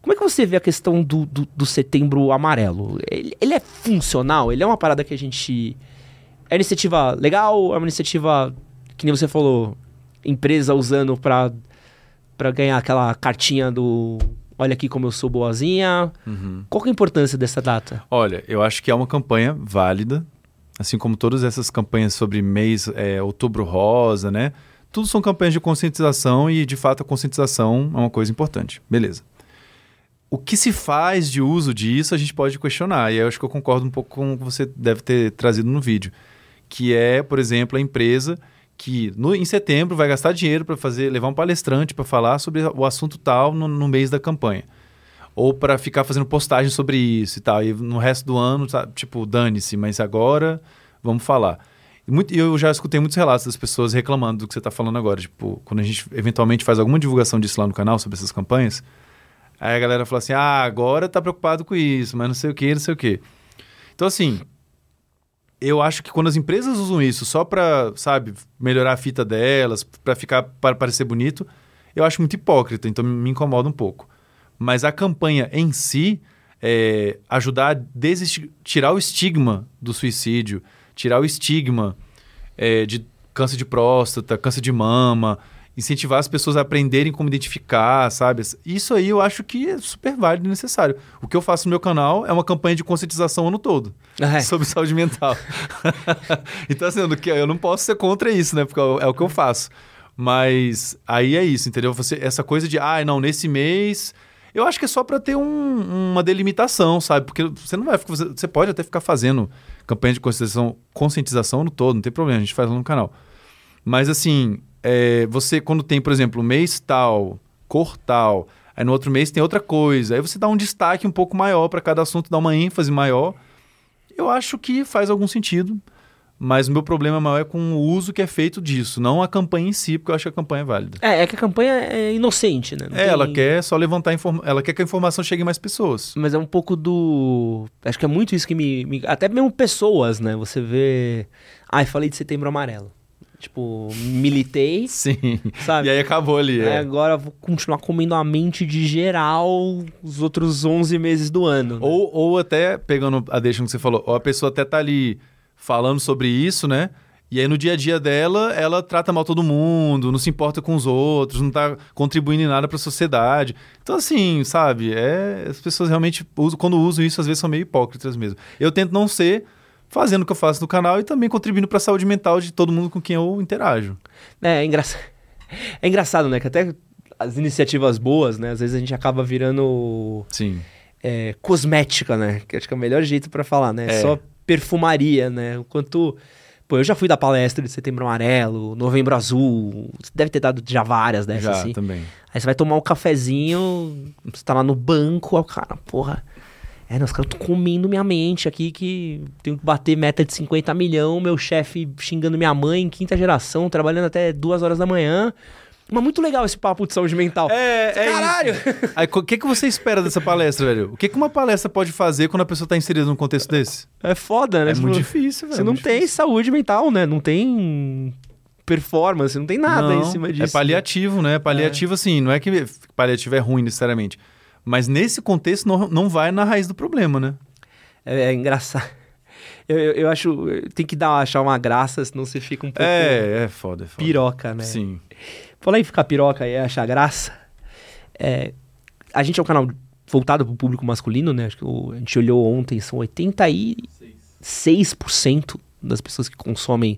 como é que você vê a questão do, do, do setembro amarelo? Ele, ele é funcional? Ele é uma parada que a gente. É uma iniciativa legal? É uma iniciativa, que nem você falou, empresa usando pra, pra ganhar aquela cartinha do. Olha aqui como eu sou boazinha. Uhum. Qual que é a importância dessa data? Olha, eu acho que é uma campanha válida, assim como todas essas campanhas sobre mês, é, outubro rosa, né? Tudo são campanhas de conscientização e, de fato, a conscientização é uma coisa importante. Beleza. O que se faz de uso disso, a gente pode questionar. E eu acho que eu concordo um pouco com o que você deve ter trazido no vídeo. Que é, por exemplo, a empresa que no, em setembro vai gastar dinheiro para fazer levar um palestrante para falar sobre o assunto tal no, no mês da campanha ou para ficar fazendo postagem sobre isso e tal. E no resto do ano, sabe, tipo, dane-se, mas agora vamos falar. Muito- eu já escutei muitos relatos das pessoas reclamando do que você está falando agora. Tipo, quando a gente eventualmente faz alguma divulgação disso lá no canal, sobre essas campanhas, aí a galera fala assim: ah, agora tá preocupado com isso, mas não sei o que, não sei o que. Então, assim, eu acho que quando as empresas usam isso só para, sabe, melhorar a fita delas, para ficar para parecer bonito, eu acho muito hipócrita, então me incomoda um pouco. Mas a campanha em si, é, ajudar a tirar o estigma do suicídio, tirar o estigma é, de câncer de próstata, câncer de mama, incentivar as pessoas a aprenderem como identificar, sabe? Isso aí eu acho que é super válido e necessário. O que eu faço no meu canal é uma campanha de conscientização o ano todo É. sobre saúde mental. então, assim, eu não, que- eu não posso ser contra isso, né? Porque é o- é o que eu faço. Mas aí é isso, entendeu? Você, essa coisa de, ah, não, nesse mês. Eu acho que é só para ter um- uma delimitação, sabe? Porque você não vai ficar. Você, você pode até ficar fazendo campanha de conscientização, conscientização no todo, não tem problema, a gente faz lá no canal. Mas assim, é, você quando tem, por exemplo, mês tal, cor tal, aí no outro mês tem outra coisa, aí você dá um destaque um pouco maior para cada assunto, dá uma ênfase maior. Eu acho que faz algum sentido, mas o meu problema maior é com o uso que é feito disso, não a campanha em si, porque eu acho que a campanha é válida. É, é que a campanha é inocente, né? Não É, ela tem- quer só levantar informa ela quer que a informação chegue em mais pessoas. Mas é um pouco do. Acho que é muito isso que me. me- Até mesmo pessoas, né? Você vê. Ai, falei de setembro amarelo. Tipo, militei, Sim. sabe? E aí acabou ali. É. agora vou continuar comendo a mente de geral os outros 11 meses do ano. né? Ou, ou até, pegando a deixa que você falou, ou a pessoa até tá ali falando sobre isso, né? E aí no dia a dia dela, ela trata mal todo mundo, não se importa com os outros, não tá contribuindo em nada para a sociedade. Então, assim, sabe, é, as pessoas realmente, quando usam isso, às vezes são meio hipócritas mesmo. Eu tento não ser fazendo o que eu faço no canal e também contribuindo para a saúde mental de todo mundo com quem eu interajo. É, é, engraçado. é engraçado, né? Que até as iniciativas boas, né? Às vezes a gente acaba virando Sim. é, cosmética, né? Que acho que é o melhor jeito pra falar, né? É. Só perfumaria, né? Enquanto. Pô, eu já fui da palestra de Setembro Amarelo, Novembro Azul. Você deve ter dado já várias dessas, Já, assim. também. Aí você vai tomar um cafezinho, você tá lá no banco, aí o cara, porra. É, não, os caras comendo minha mente aqui que tenho que bater meta de 50 milhão, meu chefe xingando minha mãe quinta geração, trabalhando até duas horas da manhã. Mas muito legal esse papo de saúde mental. É, é Caralho! o que, que você espera dessa palestra, velho? O que, que uma palestra pode fazer quando a pessoa tá inserida num contexto desse? É foda, né? É muito difícil, velho. Você não muito tem difícil. saúde mental, né? Não tem performance, não tem nada Não, em cima disso. É paliativo, né? Paliativo, assim, não é que paliativo é ruim necessariamente. Mas nesse contexto não, não vai na raiz do problema, né? É, é engraçado. Eu, eu, eu acho. Tem que dar, achar uma graça, senão você fica um pouco É, é foda, é foda. piroca, né? Sim. Falar em ficar piroca e achar graça. é, a gente é um canal voltado para o público masculino, né? Acho que a gente olhou ontem, são 86% das pessoas que consomem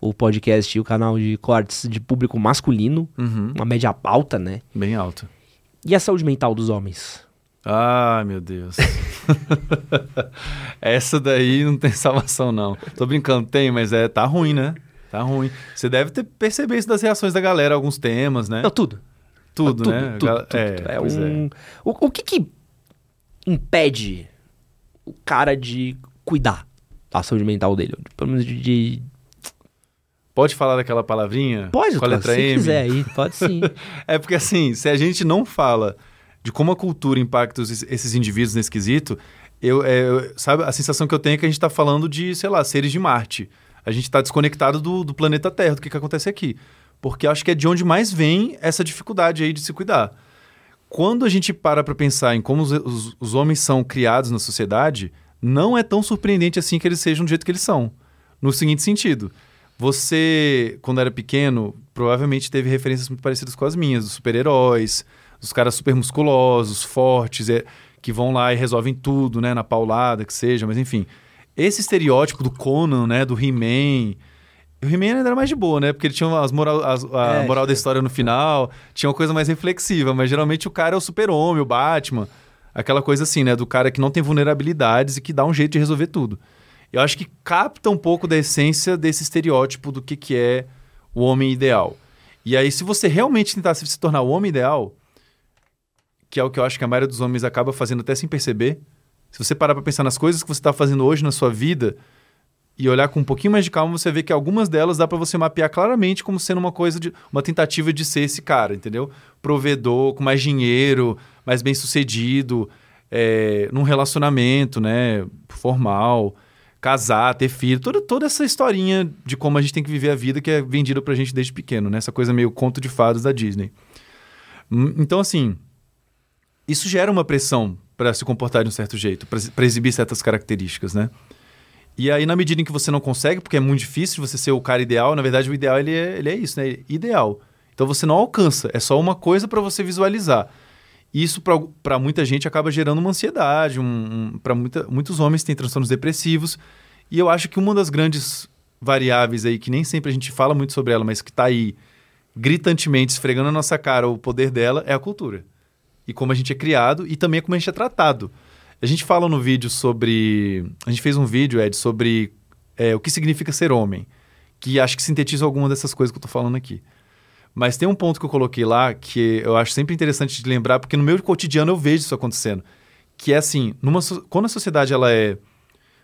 o podcast e o canal de cortes de público masculino. Uhum. Uma média alta, né? Bem alto. E a saúde mental dos homens? Ah, meu Deus. Essa daí não tem salvação, não. Tô brincando, tem, mas é, tá ruim, né? Tá ruim. Você deve ter percebido isso das reações da galera, alguns temas, né? Não, tudo. tudo, tudo, né? tudo, Gal- tudo. É, É pois um... o, o que que impede o cara de cuidar da saúde mental dele? Pelo menos de... de- Pode falar daquela palavrinha? Pode, com a letra se M? quiser aí, pode sim. É porque assim, se a gente não fala de como a cultura impacta esses indivíduos nesse quesito, eu, é, sabe, a sensação que eu tenho é que a gente está falando de, sei lá, seres de Marte. A gente está desconectado do, do, planeta Terra, do que, que acontece aqui. Porque acho que é de onde mais vem essa dificuldade aí de se cuidar. Quando a gente para para pensar em como os, os, os, homens são criados na sociedade, não é tão surpreendente assim que eles sejam do jeito que eles são. No seguinte sentido, você, quando era pequeno, provavelmente teve referências muito parecidas com as minhas, dos super-heróis, dos caras super musculosos, fortes, é, que vão lá e resolvem tudo, né, na paulada, que seja, mas enfim. Esse estereótipo do Conan, né, do He-Man, o He-Man ainda era mais de boa, né? Porque ele tinha as moral, as, a é, moral da história no final, tinha uma coisa mais reflexiva, mas geralmente o cara é o super-homem, o Batman, aquela coisa assim, né? Do cara que não tem vulnerabilidades e que dá um jeito de resolver tudo. Eu acho que capta um pouco da essência desse estereótipo do que, que é o homem ideal. E aí, se você realmente tentasse se tornar o homem ideal, que é o que eu acho que a maioria dos homens acaba fazendo até sem perceber, se você parar para pensar nas coisas que você está fazendo hoje na sua vida e olhar com um pouquinho mais de calma, você vê que algumas delas dá para você mapear claramente como sendo uma coisa de uma tentativa de ser esse cara, entendeu? Provedor, com mais dinheiro, mais bem sucedido, é, num relacionamento, né, formal, casar, ter filho, toda, toda essa historinha de como a gente tem que viver a vida que é vendida pra gente desde pequeno, né? Essa coisa meio conto de fadas da Disney. Hum, então, assim, isso gera uma pressão para se comportar de um certo jeito, para exibir certas características, né? E aí, na medida em que você não consegue, porque é muito difícil você ser o cara ideal, na verdade, o ideal ele é, ele é isso, né? Ideal. Então você não alcança, é só uma coisa para você visualizar. Isso, para muita gente, acaba gerando uma ansiedade. Um, um para muitos homens têm transtornos depressivos. E eu acho que uma das grandes variáveis aí, que nem sempre a gente fala muito sobre ela, mas que está aí gritantemente esfregando na nossa cara o poder dela, é a cultura e como a gente é criado e também como a gente é tratado. A gente fala no vídeo sobre. A gente fez um vídeo, Ed, sobre é, o que significa ser homem, que acho que sintetiza alguma dessas coisas que eu estou falando aqui. Mas tem um ponto que eu coloquei lá que eu acho sempre interessante de lembrar, porque no meu cotidiano eu vejo isso acontecendo. Que é assim, numa, quando a sociedade ela é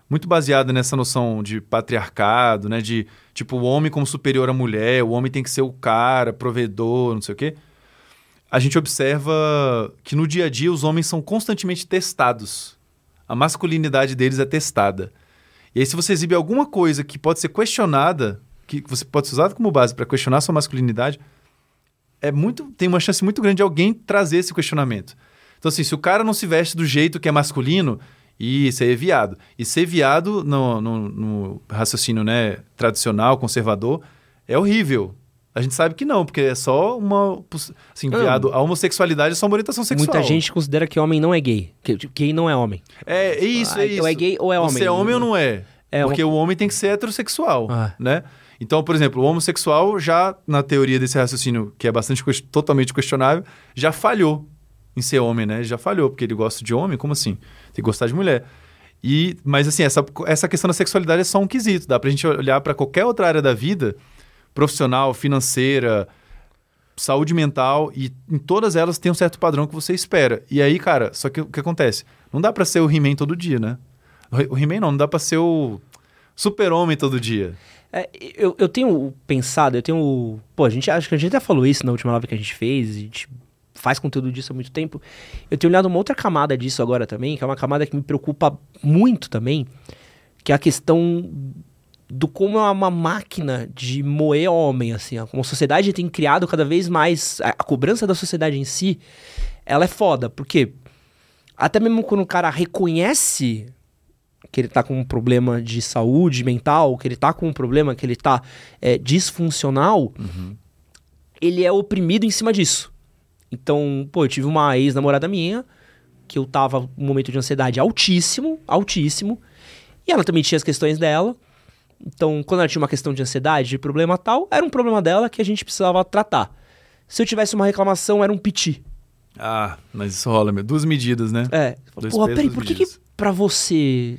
muito baseada nessa noção de patriarcado, né? De tipo, o homem como superior à mulher, o homem tem que ser o cara, provedor, não sei o quê a gente observa que no dia a dia os homens são constantemente testados. A masculinidade deles é testada. E aí, se você exibe alguma coisa que pode ser questionada, que você pode ser usado como base para questionar sua masculinidade, é muito, tem uma chance muito grande de alguém trazer esse questionamento. Então, assim, se o cara não se veste do jeito que é masculino, isso aí é viado. E ser viado no, no, no raciocínio né, tradicional, conservador, é horrível. A gente sabe que não, porque é só uma. Assim, viado, a homossexualidade é só uma orientação sexual. Muita gente considera que homem não é gay. Que gay não é homem. É, é isso, é isso. Ou é gay ou é homem. Você é homem ou não é? é porque o homem tem que ser heterossexual, ah. né? Então, por exemplo, o homossexual já, na teoria desse raciocínio, que é bastante totalmente questionável, já falhou em ser homem, né? Já falhou, porque ele gosta de homem, como assim? Tem que gostar de mulher. E, mas assim, essa, essa questão da sexualidade é só um quesito. Dá pra gente olhar para qualquer outra área da vida profissional, financeira, saúde mental e em todas elas tem um certo padrão que você espera. E aí, cara, só que o que acontece? Não dá para ser o He-Man todo dia, né? O He-Man não, não dá para ser o super-homem todo dia. É, eu, eu tenho pensado, eu tenho. Pô, a gente acho que a gente até falou isso na última live que a gente fez, a gente faz conteúdo disso há muito tempo. Eu tenho olhado uma outra camada disso agora também, que é uma camada que me preocupa muito também, que é a questão do como é uma máquina de moer homem, assim, ó. como a sociedade tem criado cada vez mais, a, a, cobrança da sociedade em si, ela é foda, porque até mesmo quando o cara reconhece que ele tá com um problema de saúde mental, que ele tá com um problema, que ele tá é, disfuncional, uhum. ele é oprimido em cima disso. Então, pô, eu tive uma ex-namorada minha, que eu tava num momento de ansiedade altíssimo, altíssimo, e ela também tinha as questões dela, então, quando ela tinha uma questão de ansiedade, de problema tal, era um problema dela que a gente precisava tratar. Se eu tivesse uma reclamação, era um piti. Ah, mas isso rola, meu. Duas medidas, né? É. Dois Porra, peraí, por que, que pra você.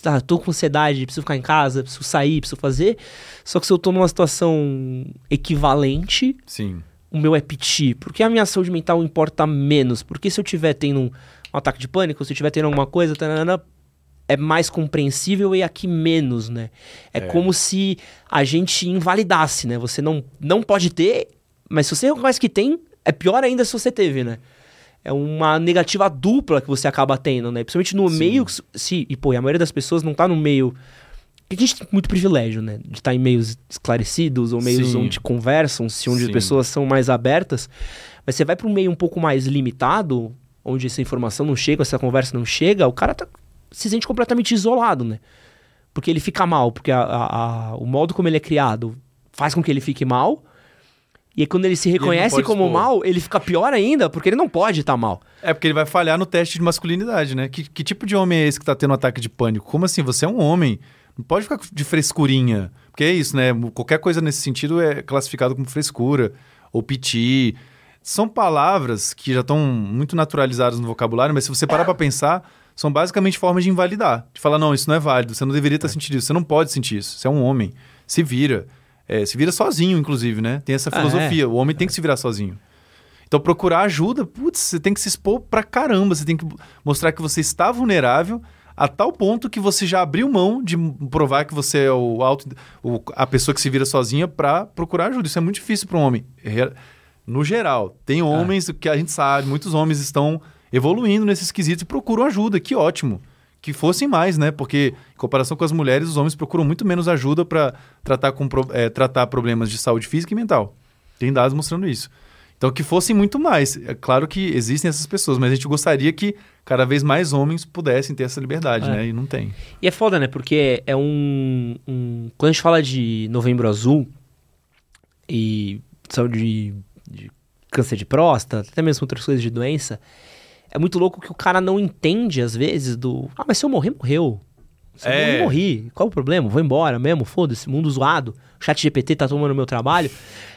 Tá, tô com ansiedade, preciso ficar em casa, preciso sair, preciso fazer. Só que se eu tô numa situação equivalente. Sim. O meu é piti. Porque a minha saúde mental importa menos. Porque se eu tiver tendo um, um ataque de pânico, se eu tiver tendo alguma coisa, tanana, é mais compreensível e aqui menos, né? É, é, como se a gente invalidasse, né? Você não, não pode ter, mas se você reconhece que tem, é pior ainda se você teve, né? é uma negativa dupla que você acaba tendo, né? Principalmente no Sim. meio. Se, e, pô, e a maioria das pessoas não tá no meio. Porque a gente tem muito privilégio, né? De estar em meios esclarecidos, ou meios Sim. onde conversam-se, onde as Sim. pessoas são mais abertas. Mas você vai para um meio um pouco mais limitado, onde essa informação não chega, essa conversa não chega, o cara tá, se sente completamente isolado, né? Porque ele fica mal, porque a- a- a- o modo como ele é criado faz com que ele fique mal. E aí, quando ele se reconhece pode como expor. mal, ele fica pior ainda, porque ele não pode estar mal. É porque ele vai falhar no teste de masculinidade, né? Que, que tipo de homem é esse que tá tendo um ataque de pânico? Como assim? Você é um homem. Não pode ficar de frescurinha. Porque é isso, né? Qualquer coisa nesse sentido é classificado como frescura ou piti. São palavras que já estão muito naturalizadas no vocabulário, mas se você parar pra pensar, são basicamente formas de invalidar. De falar, não, isso não é válido, você não deveria estar sentindo isso, você não pode sentir isso, você é um homem. Se vira. É, se vira sozinho, inclusive, né? Tem essa Ah, é. filosofia. O homem tem que se virar sozinho. Então, procurar ajuda, putz, você tem que se expor pra caramba. Você tem que mostrar que você está vulnerável a tal ponto que você já abriu mão de provar que você é o auto, o- a pessoa que se vira sozinha pra procurar ajuda. Isso é muito difícil para um homem. No geral, tem homens que a gente sabe, muitos homens estão evoluindo nesses quesitos e procuram ajuda. Que ótimo. Que fossem mais, né? Porque, em comparação com as mulheres, os homens procuram muito menos ajuda para tratar, com, eh, tratar problemas de saúde física e mental. Tem dados mostrando isso. Então, que fossem muito mais. É claro que existem essas pessoas, mas a gente gostaria que cada vez mais homens pudessem ter essa liberdade, É. né? E não tem. E é foda, né? Porque é um, um- Quando a gente fala de novembro azul e saúde de, de câncer de próstata, até mesmo outras coisas de doença, é muito louco que o cara não entende, às vezes, do. Ah, mas se eu morrer, morreu. Se eu É. morri. Qual o problema? Vou embora mesmo, foda-se, mundo zoado. O chat GPT tá tomando meu trabalho.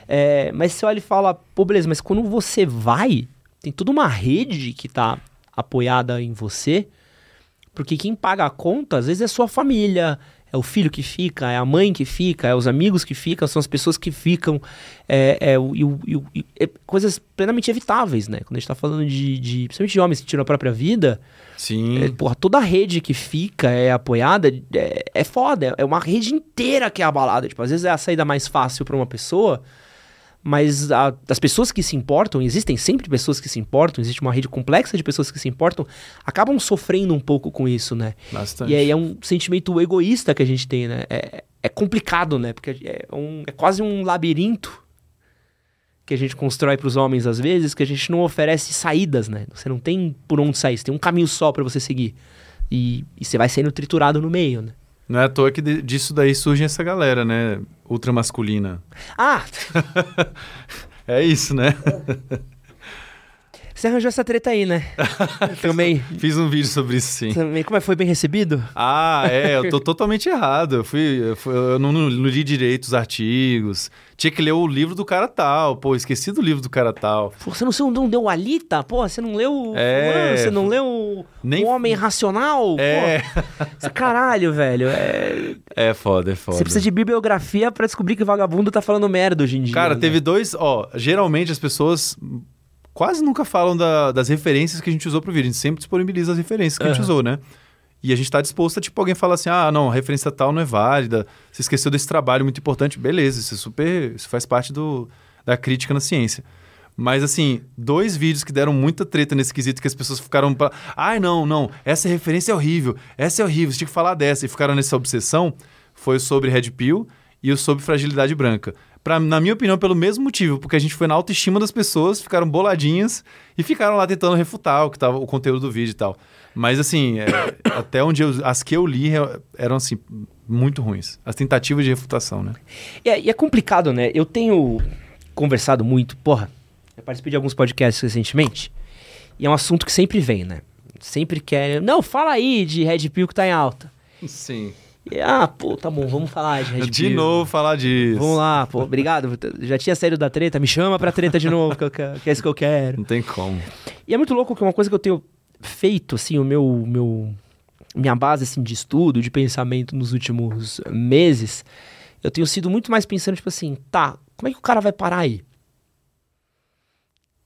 É, mas você olha e fala, pô, beleza, mas quando você vai, tem toda uma rede que tá apoiada em você. Porque quem paga a conta, às vezes, é sua família, é o filho que fica, é a mãe que fica, é os amigos que ficam, são as pessoas que ficam. É, é, o- e o- e é coisas plenamente evitáveis, né? Quando a gente tá falando de, de principalmente de homens que tiram a própria vida, Sim. é, porra, toda a rede que fica é apoiada, é, é foda, é uma rede inteira que é abalada. Tipo, às vezes é a saída mais fácil pra uma pessoa, mas a- as pessoas que se importam, existem sempre pessoas que se importam, existe uma rede complexa de pessoas que se importam, acabam sofrendo um pouco com isso, né? Bastante. E aí é um sentimento egoísta que a gente tem, né? É, é complicado, né? Porque é, um- é quase um labirinto que a gente constrói para os homens às vezes, que a gente não oferece saídas, né? Você não tem por onde sair, você tem um caminho só para você seguir. E, e você vai sendo triturado no meio, né? Não é à toa que de- disso daí surge essa galera, né? Ultramasculina. Ah, É isso, né? você arranjou essa treta aí, né? também, Fiz um vídeo sobre isso, sim. também. Como é que foi bem recebido? Ah, é, eu tô totalmente errado. Eu, fui, eu, fui- eu não, não li direito os artigos. Tinha que ler o livro do cara tal. Pô, esqueci do livro do cara tal. Pô, você não, você não leu o Alita? Pô, você não leu. É. Você não leu Nem- O Homem Racional? É, Pô, caralho, velho. É... é foda, é foda. Você precisa de bibliografia pra descobrir que o vagabundo tá falando merda hoje em dia. Cara, né? teve dois. Ó, geralmente as pessoas quase nunca falam da- das referências que a gente usou pro vídeo. A gente sempre disponibiliza as referências que a gente usou, né? E a gente tá disposto a, tipo, alguém fala assim: ah, não, a referência tal não é válida, você esqueceu desse trabalho muito importante. Beleza, isso é super. Isso faz parte do, da crítica na ciência. Mas, assim, dois vídeos que deram muita treta nesse quesito que as pessoas ficaram. Pra... Ai, não, não, essa referência é horrível, essa é horrível, você tinha que falar dessa. E ficaram nessa obsessão. Foi o sobre Red Pill e o sobre Fragilidade Branca. Pra, na minha opinião, pelo mesmo motivo, porque a gente foi na autoestima das pessoas, ficaram boladinhas e ficaram lá tentando refutar o, que tava, o conteúdo do vídeo e tal. Mas, assim, é, até onde eu, as que eu li eram, assim, muito ruins. As tentativas de refutação, né? E é, e é complicado, né? Eu tenho conversado muito, porra. Eu participei de alguns podcasts recentemente. E é um assunto que sempre vem, né? Sempre quer. Não, fala aí de Red Pill que tá em alta. Sim. E, ah, pô, tá bom, vamos falar de Red Pill. De novo falar disso. Vamos lá, pô, obrigado. Já tinha saído da treta, me chama pra treta de novo, que, eu quero- que é isso que eu quero. Não tem como. E é muito louco que uma coisa que eu tenho feito, assim, o meu, meu minha base assim de estudo, de pensamento nos últimos meses, eu tenho sido muito mais pensando tipo assim, tá, como é que o cara vai parar aí?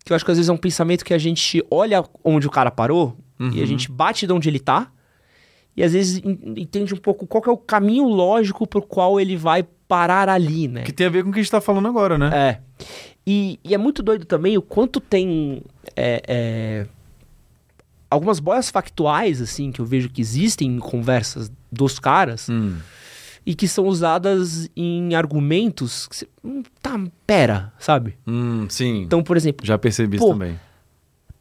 Que eu acho que às vezes é um pensamento que a gente olha onde o cara parou e a Uhum. gente bate de onde ele tá e às vezes en- entende um pouco qual é o caminho lógico pro qual ele vai parar ali, né? Que tem a ver com o que a gente tá falando agora, né? É. E, e é muito doido também o quanto tem é, é, algumas boias factuais, assim, que eu vejo que existem em conversas dos caras Hum. e que são usadas em argumentos que você, hum, tá, pera, sabe? Hum, sim. Então, por exemplo, Já percebi isso também.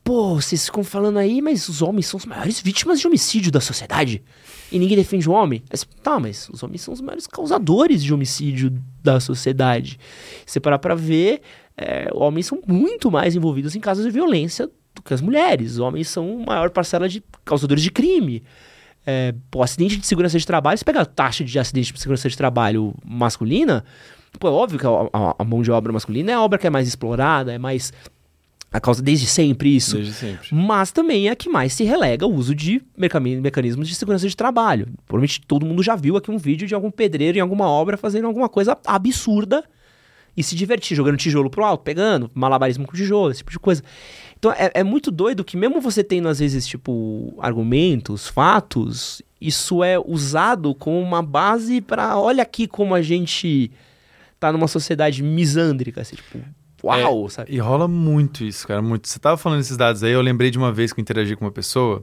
Pô, vocês ficam falando aí, mas os homens são as maiores vítimas de homicídio da sociedade. E ninguém defende o homem. Mas, tá, mas os homens são os maiores causadores de homicídio da sociedade. Se você parar pra ver, é, homens são muito mais envolvidos em casos de violência do que as mulheres. Os homens são a maior parcela de causadores de crime. É, pô, acidente de segurança de trabalho, se pegar a taxa de acidente de segurança de trabalho masculina, pô, é óbvio que a, a- a mão de obra masculina é a obra que é mais explorada, é mais. A causa desde sempre isso. Desde sempre. Mas também é a que mais se relega o uso de mecanismos de segurança de trabalho. Provavelmente todo mundo já viu aqui um vídeo de algum pedreiro em alguma obra fazendo alguma coisa absurda e se divertir, jogando tijolo pro alto, pegando, malabarismo com tijolo, esse tipo de coisa. Então é, é muito doido que mesmo você tendo às vezes, tipo, argumentos, fatos, isso é usado como uma base pra olha aqui como a gente tá numa sociedade misândrica, assim, tipo, uau, sabe? E rola muito isso, cara, muito. Você tava falando esses dados aí, eu lembrei de uma vez que eu interagi com uma pessoa.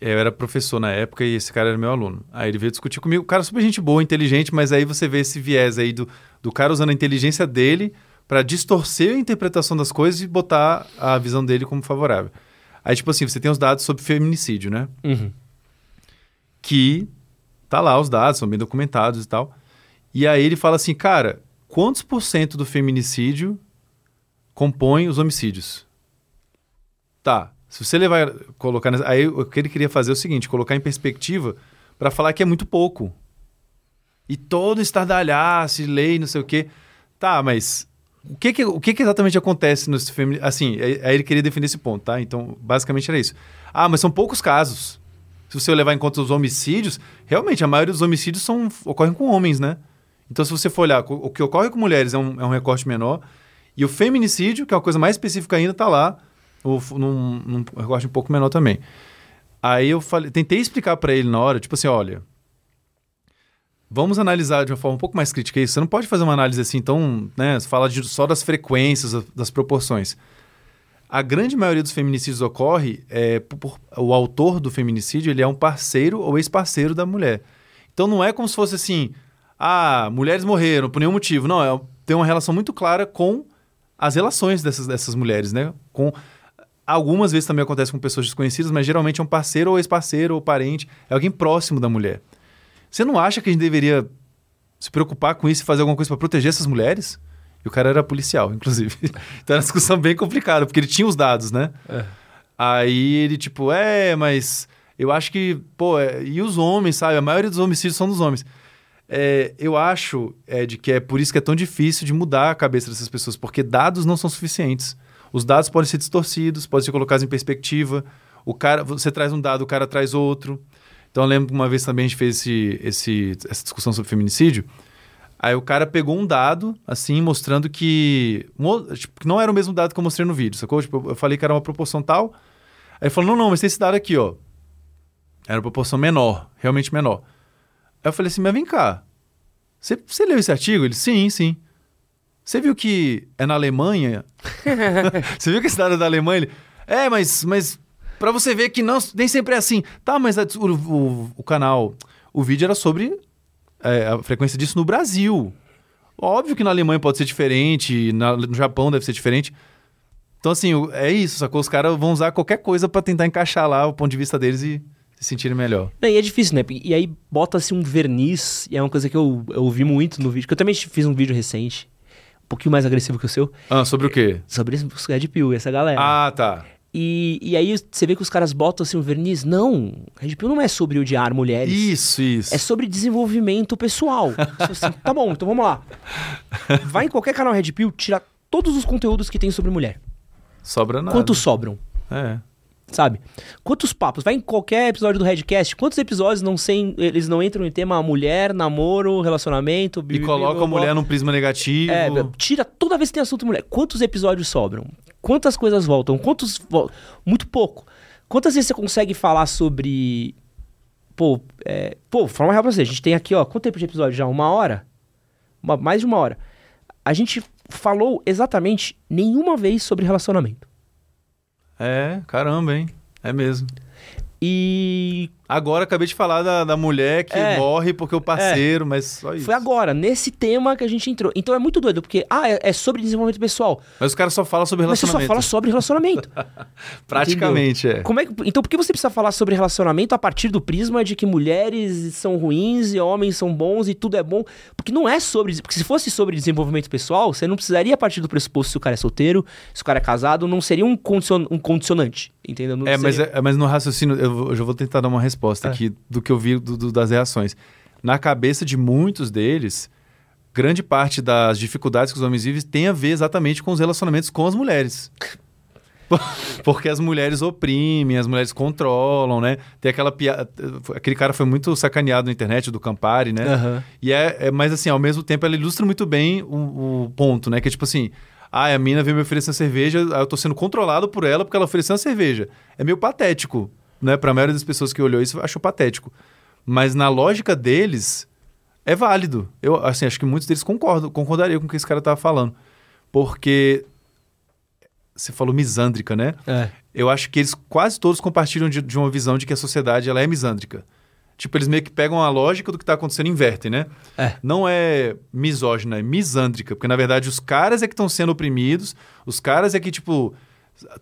Eu era professor na época e esse cara era meu aluno. Aí ele veio discutir comigo. O cara super gente boa, inteligente, mas aí você vê esse viés aí do, do cara usando a inteligência dele para distorcer a interpretação das coisas e botar a visão dele como favorável. Aí, tipo assim, você tem os dados sobre feminicídio, né? Uhum. que tá lá os dados, são bem documentados e tal. E aí ele fala assim, cara, quantos por cento do feminicídio compõe os homicídios? Tá, se você levar, colocar... nessa- Aí o que ele queria fazer é o seguinte, colocar em perspectiva para falar que é muito pouco. E todo estardalhaço, lei, não sei o quê. Tá, mas o que que, o que que exatamente acontece no? Assim, aí ele queria defender esse ponto, tá? Então, basicamente era isso. Ah, mas são poucos casos. Se você levar em conta os homicídios, realmente a maioria dos homicídios são, ocorrem com homens, né? Então, se você for olhar, o que ocorre com mulheres é um, é um recorte menor. E o feminicídio, que é uma coisa mais específica ainda, tá lá o- num, num recorte um pouco menor também. Aí eu falei, tentei explicar para ele na hora, tipo assim, olha, vamos analisar de uma forma um pouco mais crítica isso. Você não pode fazer uma análise assim, então, né, você fala de- só das frequências, das proporções. A grande maioria dos feminicídios ocorre é por, por- o autor do feminicídio, ele é um parceiro ou ex-parceiro da mulher. Então não é como se fosse assim, ah, mulheres morreram por nenhum motivo. Não, é, tem uma relação muito clara com as relações dessas, dessas mulheres, né? Com algumas vezes também acontece com pessoas desconhecidas, mas geralmente é um parceiro ou ex-parceiro ou parente, é alguém próximo da mulher. Você não acha que a gente deveria se preocupar com isso e fazer alguma coisa para proteger essas mulheres? E o cara era policial, inclusive. então era uma discussão bem complicada, porque ele tinha os dados, né? Aí ele, tipo, é, mas eu acho que, pô, é, e os homens, sabe? A maioria dos homicídios são dos homens. É, eu acho é, de que é por isso que é tão difícil de mudar a cabeça dessas pessoas, porque dados não são suficientes. Os dados podem ser distorcidos, podem ser colocados em perspectiva. O cara, você traz um dado, o cara traz outro. Então eu lembro que uma vez também a gente fez esse, esse, essa discussão sobre feminicídio. Aí o cara pegou um dado, assim, mostrando que, tipo, não era o mesmo dado que eu mostrei no vídeo, sacou? Tipo, eu falei que era uma proporção tal. Aí ele falou, não, não, mas tem esse dado aqui, ó. Era uma proporção menor, realmente menor. Aí eu falei assim, mas vem cá. Você, você leu esse artigo? Ele, sim, sim. Você viu que é na Alemanha? você viu que esse dado é da Alemanha? Ele, é, mas, mas para você ver que não, nem sempre é assim. Tá, mas a- o, o, o canal, o vídeo era sobre é, a frequência disso no Brasil. Óbvio que na Alemanha pode ser diferente, na- no Japão deve ser diferente. Então, assim, é isso, sacou? Os caras vão usar qualquer coisa pra tentar encaixar lá o ponto de vista deles e se sentirem melhor. Não, e é difícil, né? E aí bota-se um verniz, e é uma coisa que eu, eu ouvi muito no vídeo, que eu também fiz um vídeo recente, um pouquinho mais agressivo que o seu, Ah, sobre o quê? sobre os Red Pill, essa galera. Ah, tá. E, e aí você vê que os caras botam assim um verniz. Não, Red Pill não é sobre odiar mulheres. Isso, isso. É sobre desenvolvimento pessoal. Assim, tá bom, então vamos lá. Vai em qualquer canal Red Pill, tira todos os conteúdos que tem sobre mulher. Sobra nada. Quantos sobram? É. Sabe? Quantos papos? Vai em qualquer episódio do Redcast, quantos episódios não sem, eles não entram em tema mulher, namoro, relacionamento, E coloca bibi, a mulher num prisma negativo. É, tira toda vez que tem assunto mulher. Quantos episódios sobram? Quantas coisas voltam? Quantos vol- Muito pouco. Quantas vezes você consegue falar sobre pô, é, pô, forma real pra você. A gente tem aqui, ó, quanto tempo de episódio já? Uma hora? Uma- mais de uma hora. A gente falou exatamente nenhuma vez sobre relacionamento. É, caramba, hein? É mesmo. E Agora acabei de falar da, da mulher que É. morre porque o parceiro, mas só isso. foi agora, nesse tema que a gente entrou. Então é muito doido, porque, ah, é, é sobre desenvolvimento pessoal. Mas os caras só falam sobre Mas você só relacionamento. fala sobre relacionamento. Praticamente, é. Como é que- então por que você precisa falar sobre relacionamento a partir do prisma de que mulheres são ruins e homens são bons e tudo é bom? Porque não é sobre. Porque se fosse sobre desenvolvimento pessoal, você não precisaria partir do pressuposto se o cara é solteiro, se o cara é casado, não seria um, condicion- um condicionante. Entendeu? Não É, mas, seria- é, mas no raciocínio, eu, eu já vou tentar dar uma resposta É. aqui do que eu vi do- do- das reações. Na cabeça de muitos deles, grande parte das dificuldades que os homens vivem tem a ver exatamente com os relacionamentos com as mulheres. Porque as mulheres oprimem, as mulheres controlam, né? Tem aquela piada. Aquele cara foi muito sacaneado na internet do Campari, né? Aham. E é, é- mas assim, ao mesmo tempo ela ilustra muito bem o, o ponto, né? Que é tipo assim, ah, a mina veio me oferecer uma cerveja, eu tô sendo controlado por ela porque ela ofereceu uma cerveja. É meio patético, né? Pra maioria das pessoas que olhou isso, achou patético. Mas na lógica deles, é válido. Eu, assim, acho que muitos deles concordam, concordariam com o que esse cara tava falando. Porque você falou misândrica, né? É. eu acho que eles quase todos compartilham de, de uma visão de que a sociedade ela é misândrica. Tipo, eles meio que pegam a lógica do que está acontecendo e invertem, né? É. Não é misógina, é misândrica. Porque, na verdade, os caras é que estão sendo oprimidos, os caras é que, tipo,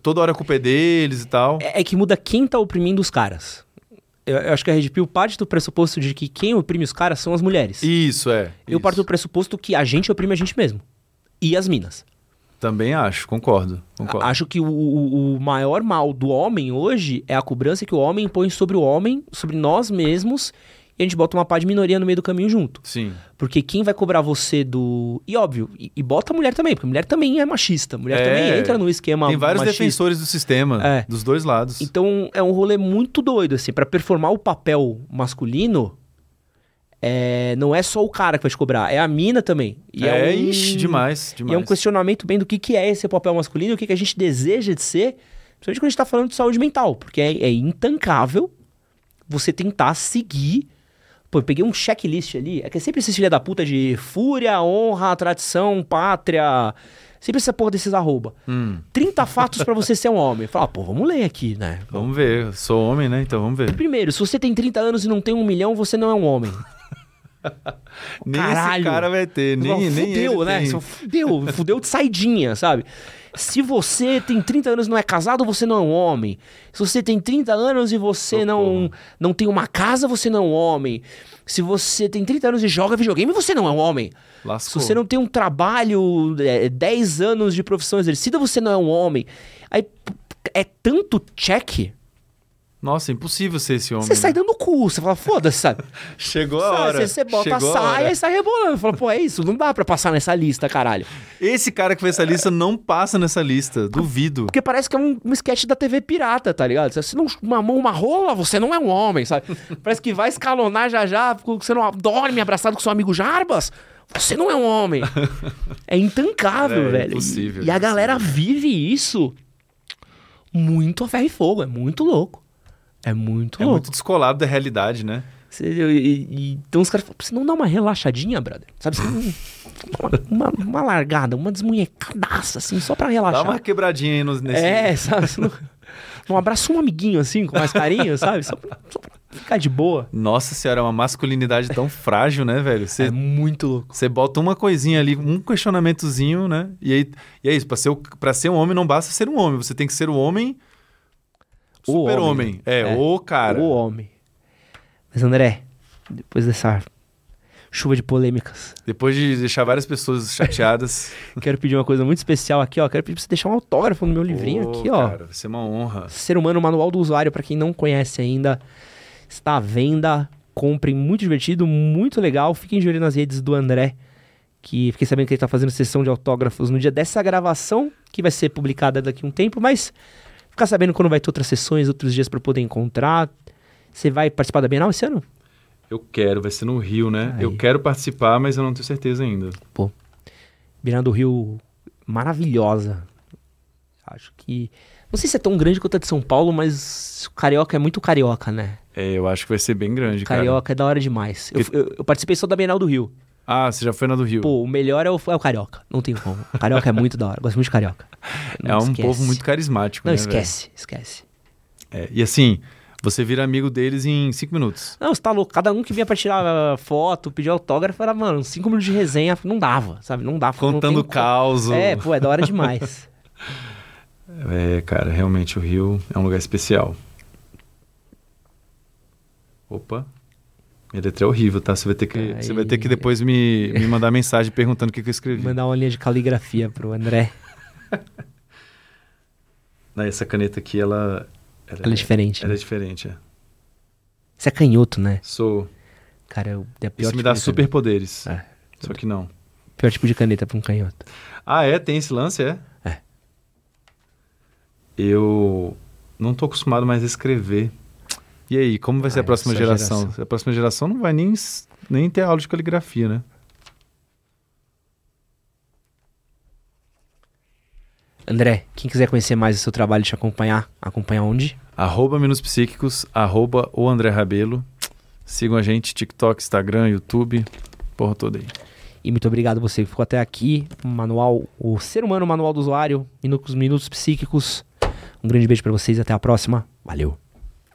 toda hora a culpa é deles e tal. É, é que muda quem tá oprimindo os caras. Eu, eu acho que a Red Pill parte do pressuposto de que quem oprime os caras são as mulheres. Isso, é. Eu isso. parto do pressuposto que a gente oprime a gente mesmo. E as minas. Também acho, concordo. concordo. Acho que o, o- o maior mal do homem hoje é a cobrança que o homem impõe sobre o homem, sobre nós mesmos, e a gente bota uma pá de minoria no meio do caminho junto. Sim. Porque quem vai cobrar você do. E óbvio, e, e bota a mulher também, porque a mulher também é machista. A mulher É. também entra no esquema Tem vários machista. defensores do sistema, É. dos dois lados. Então é um rolê muito doido, assim, pra performar o papel masculino. É, não é só o cara que vai te cobrar, é a mina também. E é, um- ixi, demais, E demais. é um questionamento bem do que, que é esse papel masculino e o que, que a gente deseja de ser, principalmente quando a gente tá falando de saúde mental, porque é, é intancável você tentar seguir. Pô, eu peguei um checklist ali, é que é sempre esse filha da puta de fúria, honra, tradição, pátria. Sempre essa porra desses arroba. Hum, 30 fatos pra você ser um homem. Fala, ah, pô, vamos ler aqui, né? vamos ver. Eu sou homem, né? Então vamos ver. Primeiro, se você tem 30 anos e não tem um milhão, você não é um homem. Nem Caralho. esse cara vai ter, nem, nem fudeu, né? tem. Fudeu, fudeu de saidinha, sabe? Se você tem 30 anos e não é casado, você não é um homem. Se você tem 30 anos e você não, não tem uma casa, você não é um homem. Se você tem 30 anos e joga videogame, você não é um homem. Se Lascou. você não tem um trabalho, é, 10 anos de profissão exercida, você não é um homem. Aí é tanto check, Nossa, é impossível ser esse homem. você né? sai dando cu, você fala, foda-se, sabe? Chegou a Sabe, hora. Você, você bota Chegou a saia e sai rebolando. Fala, pô, é isso, não dá pra passar nessa lista, caralho. Esse cara que fez essa lista não passa nessa lista. Duvido. Porque parece que é um, um sketch da TV pirata, tá ligado? Se você não mamou uma rola, você não é um homem, sabe? parece que vai escalonar já já, porque você não dorme abraçado com seu amigo Jarbas. Você não é um homem. É intancável, É, velho. impossível, E, e a impossível. galera vive isso muito a ferro e fogo. É muito louco. É muito É louco. muito descolado da realidade, né? E- e- então os caras falam, você não dá uma relaxadinha, brother? Sabe? Uma, uma, uma largada, uma desmunhecadaça, assim, só pra Dá relaxar. uma quebradinha aí nos, nesse... É, sabe? Não, não abraça um amiguinho assim, com mais carinho, sabe? Só pra, só pra ficar de boa. Nossa senhora, é uma masculinidade tão frágil, né, velho? Você, É muito louco. você bota uma coisinha ali, um questionamentozinho, né? E, aí, e é isso, pra ser, pra ser um homem não basta ser um homem, você tem que ser o homem O super-homem. homem. É, É. o cara. O homem. Mas André, depois dessa chuva de polêmicas, Depois de deixar várias pessoas chateadas. quero pedir uma coisa muito especial aqui, ó. Quero pedir pra você deixar um autógrafo no meu livrinho Ô, aqui, ó. Cara, vai ser uma honra. Ser Humano Manual do Usuário, pra quem não conhece ainda, está à venda. Comprem, muito divertido, muito legal. Fiquem de olho nas redes do André, que fiquei sabendo que ele tá fazendo sessão de autógrafos no dia dessa gravação, que vai ser publicada daqui a um tempo, mas ficar sabendo quando vai ter outras sessões, outros dias pra poder encontrar. Você vai participar da Bienal esse ano? Eu quero, vai ser no Rio, né? Aí. Eu quero participar, mas eu não tenho certeza ainda. Bienal do Rio, maravilhosa. Acho que. Não sei se é tão grande quanto a de São Paulo, mas o carioca é muito carioca, né? É, eu acho que vai ser bem grande, cara. Carioca é da hora demais. Eu, eu- eu participei só da Bienal do Rio. Ah, você já foi na do Rio. Pô, o melhor é o, é o Carioca. Não tem como. O Carioca é muito da hora. Gosto muito de Carioca. é um povo muito carismático, Não, né, esquece, esquece. É, e assim, você vira amigo deles em cinco minutos. Não, você tá louco. Cada um que vinha pra tirar uh, foto, pedir autógrafo, era, mano, cinco minutos de resenha. Não dava, sabe? Não dava. Contando não caos. É, pô, é da hora demais. é, cara, realmente o Rio é um lugar especial. Opa. Minha letra é horrível, tá? Você vai ter que, Aí... você vai ter que depois me, me mandar mensagem perguntando o que, que eu escrevi. Mandar uma linha de caligrafia pro André. Não, essa caneta aqui, ela... Ela, ela é diferente. Ela né? é diferente, é. Você é canhoto, né? Sou. Cara, eu... É pior Isso me dá superpoderes. É. Só que não. Pior tipo de caneta pra um canhoto. Ah, é? Tem esse lance, é? É. Eu não tô acostumado mais a escrever. E aí, como vai ser ah, a próxima geração? geração? A próxima geração não vai nem, nem ter aula de caligrafia, né? André, quem quiser conhecer mais o seu trabalho e te acompanhar, acompanhar onde? Arroba Menos Psíquicos, arroba o André Rabelo. Sigam a gente, TikTok, Instagram, YouTube, porra toda aí. E muito obrigado você que ficou até aqui. Manual, o Ser Humano Manual do Usuário, Minutos, Minutos Psíquicos. Um grande beijo para vocês e até a próxima. Valeu!